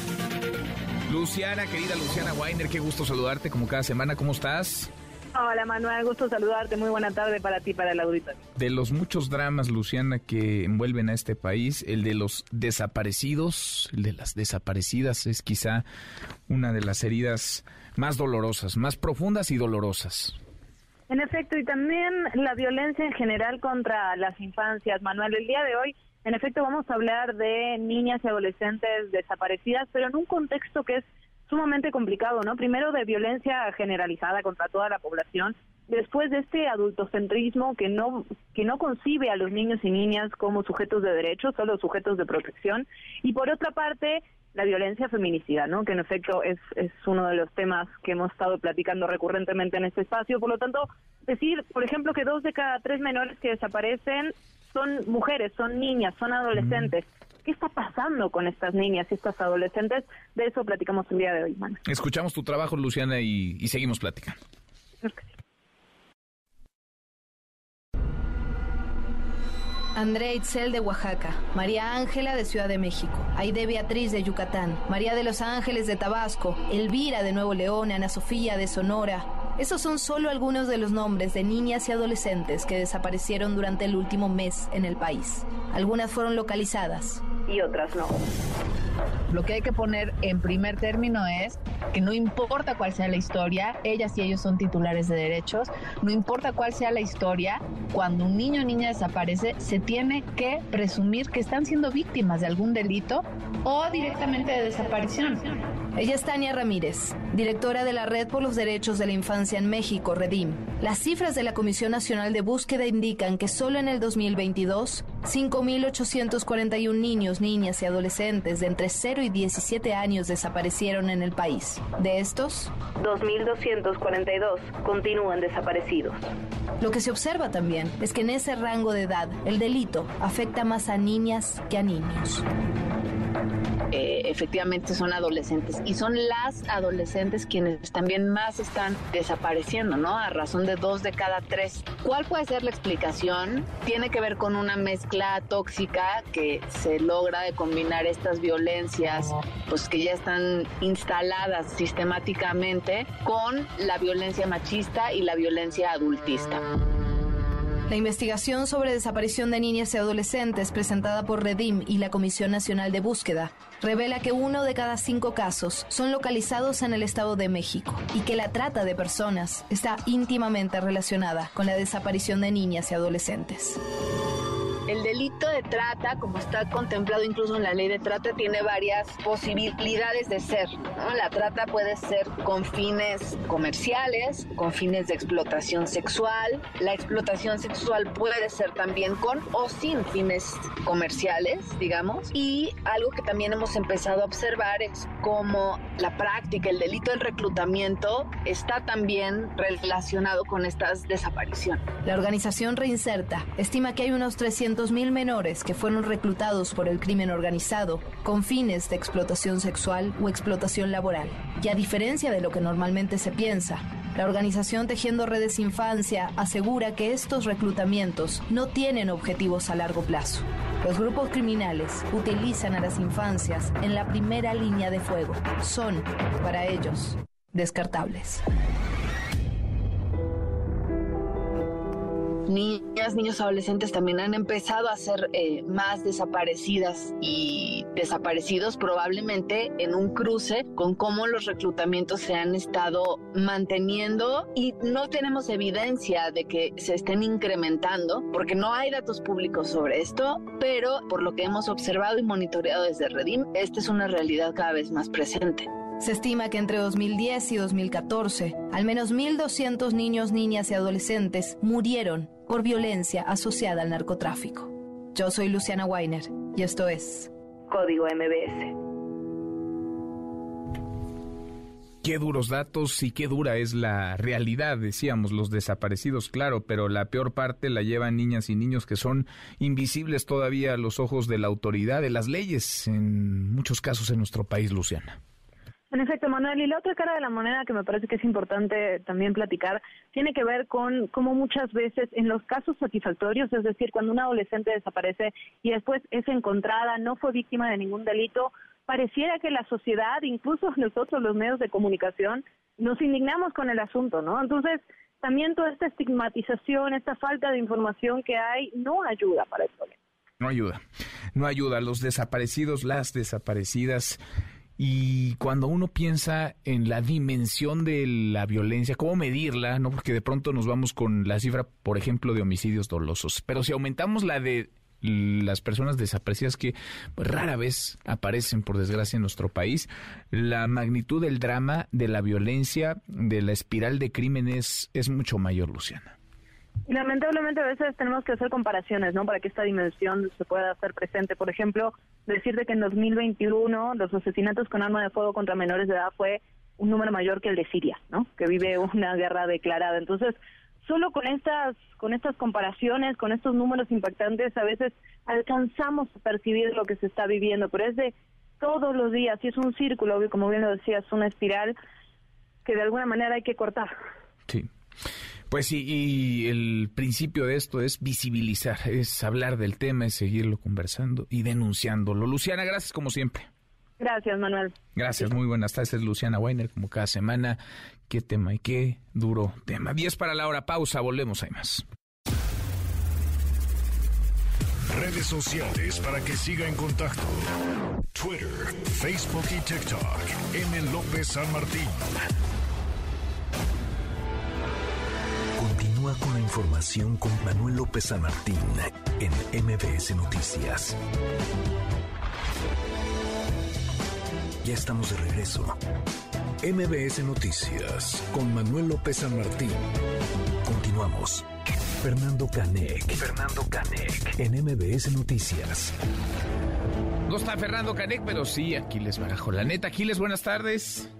Luciana, querida Luciana Weiner, qué gusto saludarte como cada semana. ¿Cómo estás? Hola Manuel, gusto saludarte. Muy buena tarde para ti, para el auditorio. De los muchos dramas, Luciana, que envuelven a este país, el de los desaparecidos, el de las desaparecidas, es quizá una de las heridas más dolorosas, más profundas y dolorosas. En efecto, y también la violencia en general contra las infancias. Manuel, el día de hoy, en efecto, vamos a hablar de niñas y adolescentes desaparecidas, pero en un contexto que es sumamente complicado, ¿no? Primero de violencia generalizada contra toda la población, después de este adultocentrismo que no que no concibe a los niños y niñas como sujetos de derechos, solo sujetos de protección, y por otra parte la violencia feminicida, ¿no? Que en efecto es, es uno de los temas que hemos estado platicando recurrentemente en este espacio. Por lo tanto, decir, por ejemplo, que dos de cada tres menores que desaparecen son mujeres, son niñas, son adolescentes. ¿Qué está pasando con estas niñas y estas adolescentes? De eso platicamos el día de hoy, Escuchamos tu trabajo, Luciana, y, seguimos platicando. Andrea Itzel de Oaxaca, María Ángela de Ciudad de México, Aide Beatriz de Yucatán, María de Los Ángeles de Tabasco, Elvira de Nuevo León, Ana Sofía de Sonora, esos son solo algunos de los nombres de niñas y adolescentes que desaparecieron durante el último mes en el país. Algunas fueron localizadas y otras no. Lo que hay que poner en primer término es que no importa cuál sea la historia, ellas y ellos son titulares de derechos, no importa cuál sea la historia, cuando un niño o niña desaparece, se tiene que presumir que están siendo víctimas de algún delito o directamente de desaparición. Ella es Tania Ramírez, directora de la Red por los Derechos de la Infancia en México, Redim. Las cifras de la Comisión Nacional de Búsqueda indican que solo en el 2022, 5.841 niños, niñas y adolescentes de entre 0 y 17 años desaparecieron en el país. De estos, 2.242 continúan desaparecidos. Lo que se observa también es que en ese rango de edad el delito afecta más a niñas que a niños. Eh, efectivamente son adolescentes y son las adolescentes quienes también más están desapareciendo, ¿no? A razón de dos de cada tres. ¿Cuál puede ser la explicación? Tiene que ver con una mezcla tóxica que se logra de combinar estas violencias, pues que ya están instaladas sistemáticamente con la violencia machista y la violencia adultista. La investigación sobre desaparición de niñas y adolescentes presentada por Redim y la Comisión Nacional de Búsqueda revela que uno de cada cinco casos son localizados en el Estado de México y que la trata de personas está íntimamente relacionada con la desaparición de niñas y adolescentes. El delito de trata, como está contemplado incluso en la ley de trata, tiene varias posibilidades de ser. La trata puede ser con fines comerciales, con fines de explotación sexual. La explotación sexual puede ser también con o sin fines comerciales, digamos. Y algo que también hemos empezado a observar es cómo la práctica, el delito del reclutamiento está también relacionado con estas desapariciones. La organización Reinserta estima que hay unos 300 mil menores que fueron reclutados por el crimen organizado con fines de explotación sexual o explotación laboral. Y a diferencia de lo que normalmente se piensa, la organización Tejiendo Redes Infancia asegura que estos reclutamientos no tienen objetivos a largo plazo. Los grupos criminales utilizan a las infancias en la primera línea de fuego. Son, para ellos, descartables. Niñas, niños adolescentes también han empezado a ser eh, más desaparecidas y desaparecidos probablemente en un cruce con cómo los reclutamientos se han estado manteniendo y no tenemos evidencia de que se estén incrementando porque no hay datos públicos sobre esto, pero por lo que hemos observado y monitoreado desde Redim, esta es una realidad cada vez más presente. Se estima que entre 2010 y 2014, al menos 1.200 niños, niñas y adolescentes murieron por violencia asociada al narcotráfico. Yo soy Luciana Weiner y esto es Código MBS. Qué duros datos y qué dura es la realidad, decíamos, los desaparecidos, claro, pero la peor parte la llevan niñas y niños que son invisibles todavía a los ojos de la autoridad, de las leyes, en muchos casos en nuestro país, Luciana. En efecto, Manuel, y la otra cara de la moneda que me parece que es importante también platicar tiene que ver con cómo muchas veces en los casos satisfactorios, es decir, cuando un adolescente desaparece y después es encontrada, no fue víctima de ningún delito, pareciera que la sociedad, incluso nosotros los medios de comunicación, nos indignamos con el asunto, ¿no? Entonces, también toda esta estigmatización, esta falta de información que hay, no ayuda para el problema. No ayuda, no ayuda. Los desaparecidos, las desaparecidas y cuando uno piensa en la dimensión de la violencia, cómo medirla, ¿no? Porque de pronto nos vamos con la cifra, por ejemplo, de homicidios dolosos. Pero si aumentamos la de las personas desaparecidas que rara vez aparecen, por desgracia, en nuestro país, la magnitud del drama, de la violencia, de la espiral de crímenes es mucho mayor, Luciana. Y lamentablemente a veces tenemos que hacer comparaciones, ¿no? Para que esta dimensión se pueda hacer presente. Por ejemplo, decirte que en 2021 los asesinatos con arma de fuego contra menores de edad fue un número mayor que el de Siria, ¿no? Que vive una guerra declarada. Entonces, solo con estas con estas comparaciones, con estos números impactantes, a veces alcanzamos a percibir lo que se está viviendo, pero es de todos los días y es un círculo, como bien lo decías, una espiral que de alguna manera hay que cortar. Sí. Pues sí, y el principio de esto es visibilizar, es hablar del tema, es seguirlo conversando y denunciándolo. Luciana, gracias como siempre. Gracias, Manuel. Gracias, muy buenas tardes, Luciana Weiner, como cada semana. Qué tema y qué duro tema. 10 para la hora, pausa, volvemos, hay más. Redes sociales para que siga en contacto: Twitter, Facebook y TikTok. M. López San Martín. Con la información con Manuel López San Martín en MBS Noticias. Ya estamos de regreso. MBS Noticias con Manuel López San Martín. Continuamos. Fernando Canec. Fernando Canec. En MBS Noticias. No está Fernando Canec, pero sí, Aquiles Barajo. La neta, Aquiles, buenas tardes.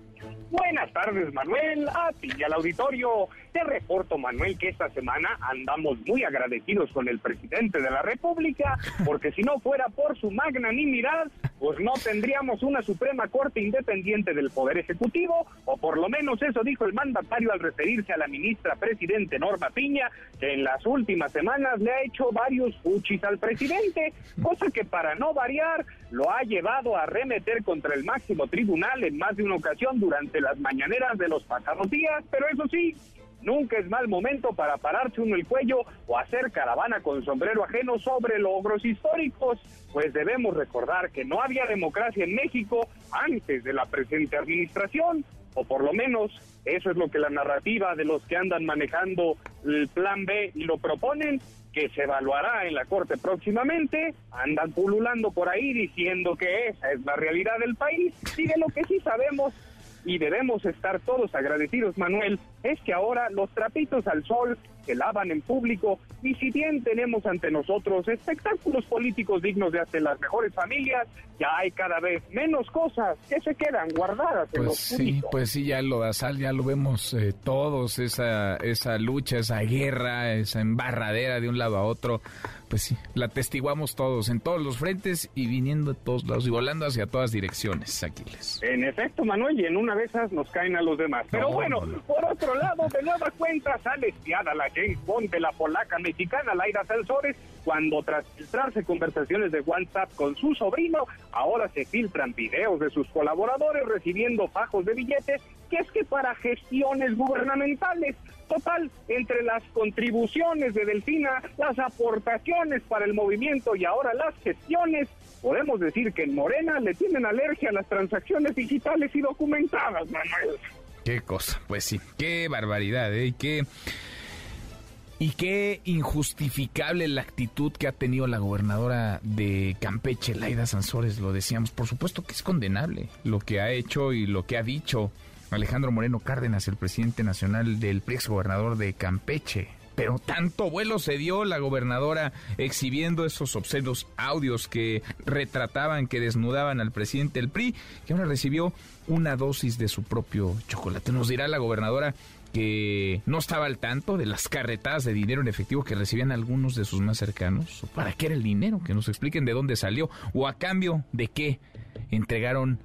Buenas tardes, Manuel, a ti y al auditorio. Te reporto, Manuel, que esta semana andamos muy agradecidos con el presidente de la República, porque si no fuera por su magnanimidad, pues no tendríamos una Suprema Corte independiente del Poder Ejecutivo, o por lo menos eso dijo el mandatario al referirse a la ministra presidente Norma Piña, que en las últimas semanas le ha hecho varios fuchis al presidente, cosa que para no variar lo ha llevado a remeter contra el máximo tribunal en más de una ocasión durante las mañaneras de los pasados días, pero eso sí, Nunca es mal momento para pararse uno el cuello o hacer caravana con sombrero ajeno sobre logros históricos, pues debemos recordar que no había democracia en México antes de la presente administración, o por lo menos eso es lo que la narrativa de los que andan manejando el plan B y lo proponen, que se evaluará en la Corte próximamente, andan pululando por ahí diciendo que esa es la realidad del país, y de lo que sí sabemos y debemos estar todos agradecidos, Manuel, es que ahora los trapitos al sol se lavan en público y si bien tenemos ante nosotros espectáculos políticos dignos de hasta las mejores familias, ya hay cada vez menos cosas que se quedan guardadas en pues los sí, Pues sí, ya lo sal, ya lo vemos eh, todos, esa, esa lucha, esa guerra, esa embarradera de un lado a otro pues sí, la testiguamos todos, en todos los frentes y viniendo de todos lados y volando hacia todas direcciones, Aquiles. En efecto, Manuel, y en una de esas nos caen a los demás. Pero bueno, por otro lado, de nueva cuenta sale espiada la James Bond de la polaca mexicana Laira Sensores, cuando tras filtrarse conversaciones de WhatsApp con su sobrino, ahora se filtran videos de sus colaboradores recibiendo fajos de billetes que es que para gestiones gubernamentales Total, entre las contribuciones de Delfina, las aportaciones para el movimiento y ahora las gestiones, podemos decir que en Morena le tienen alergia a las transacciones digitales y documentadas, Manuel. Qué cosa, pues sí, qué barbaridad, ¿eh? Qué, y qué injustificable la actitud que ha tenido la gobernadora de Campeche, Laida Sansores, lo decíamos. Por supuesto que es condenable lo que ha hecho y lo que ha dicho Alejandro Moreno Cárdenas, el presidente nacional del ex gobernador de Campeche. Pero tanto vuelo se dio la gobernadora exhibiendo esos obscenos audios que retrataban, que desnudaban al presidente del PRI, que ahora recibió una dosis de su propio chocolate. Nos dirá la gobernadora que no estaba al tanto de las carretadas de dinero en efectivo que recibían algunos de sus más cercanos. ¿Para qué era el dinero? Que nos expliquen de dónde salió o a cambio de qué entregaron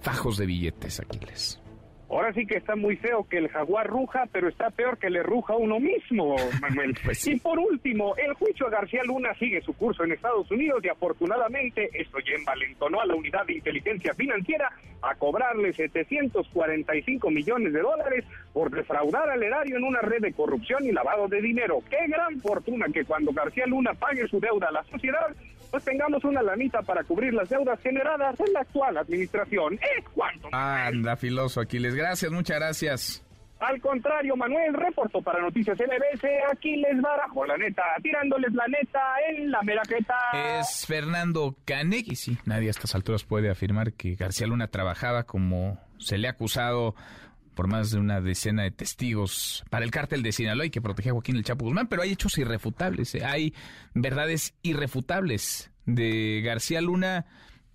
fajos de billetes, Aquiles. Ahora sí que está muy feo que el jaguar ruja, pero está peor que le ruja a uno mismo, Manuel. Pues y por último, el juicio a García Luna sigue su curso en Estados Unidos y afortunadamente esto ya envalentonó a la unidad de inteligencia financiera a cobrarle 745 millones de dólares por defraudar al erario en una red de corrupción y lavado de dinero. Qué gran fortuna que cuando García Luna pague su deuda a la sociedad, pues tengamos una lanita para cubrir las deudas generadas en la actual administración. Es cuanto. Anda, filoso Aquiles. Gracias, muchas gracias. Al contrario, Manuel, reporto para Noticias LBS, aquí les barajo la neta, tirándoles la neta en la meraqueta. Es Fernando Canegui, sí, nadie a estas alturas puede afirmar que García Luna trabajaba como se le ha acusado por más de una decena de testigos para el cártel de Sinaloa y que protegía a Joaquín El Chapo Guzmán, pero hay hechos irrefutables, ¿eh? hay verdades irrefutables de García Luna.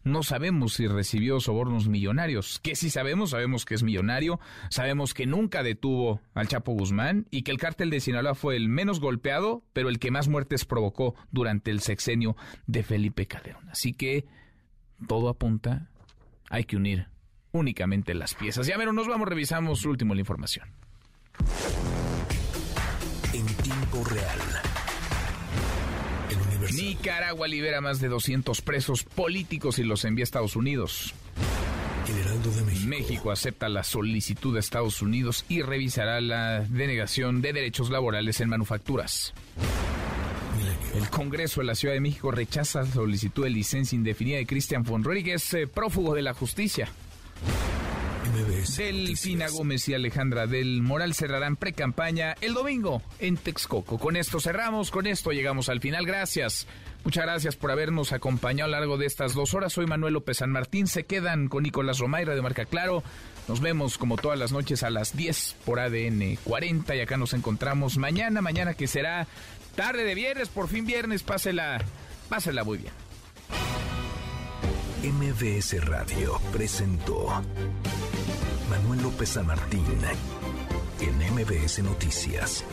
No sabemos si recibió sobornos millonarios. Que si sabemos, sabemos que es millonario, sabemos que nunca detuvo al Chapo Guzmán y que el cártel de Sinaloa fue el menos golpeado, pero el que más muertes provocó durante el sexenio de Felipe Calderón. Así que todo apunta, hay que unir únicamente las piezas. Ya menos nos vamos, revisamos último la información. En tiempo real. Nicaragua libera más de 200 presos políticos y los envía a Estados Unidos. de México acepta la solicitud de Estados Unidos y revisará la denegación de derechos laborales en manufacturas. El Congreso de la Ciudad de México rechaza la solicitud de licencia indefinida de Cristian Von Rodríguez, eh, prófugo de la justicia. Delfina Gómez y Alejandra del Moral cerrarán pre-campaña el domingo en Texcoco. Con esto cerramos, con esto llegamos al final. Gracias. Muchas gracias por habernos acompañado a lo largo de estas dos horas. Soy Manuel López San Martín. Se quedan con Nicolás Romayra de Marca Claro. Nos vemos como todas las noches a las 10 por ADN 40 y acá nos encontramos mañana, mañana que será tarde de viernes, por fin viernes. Pásela, pásela muy bien. MBS Radio presentó Manuel López San en MBS Noticias.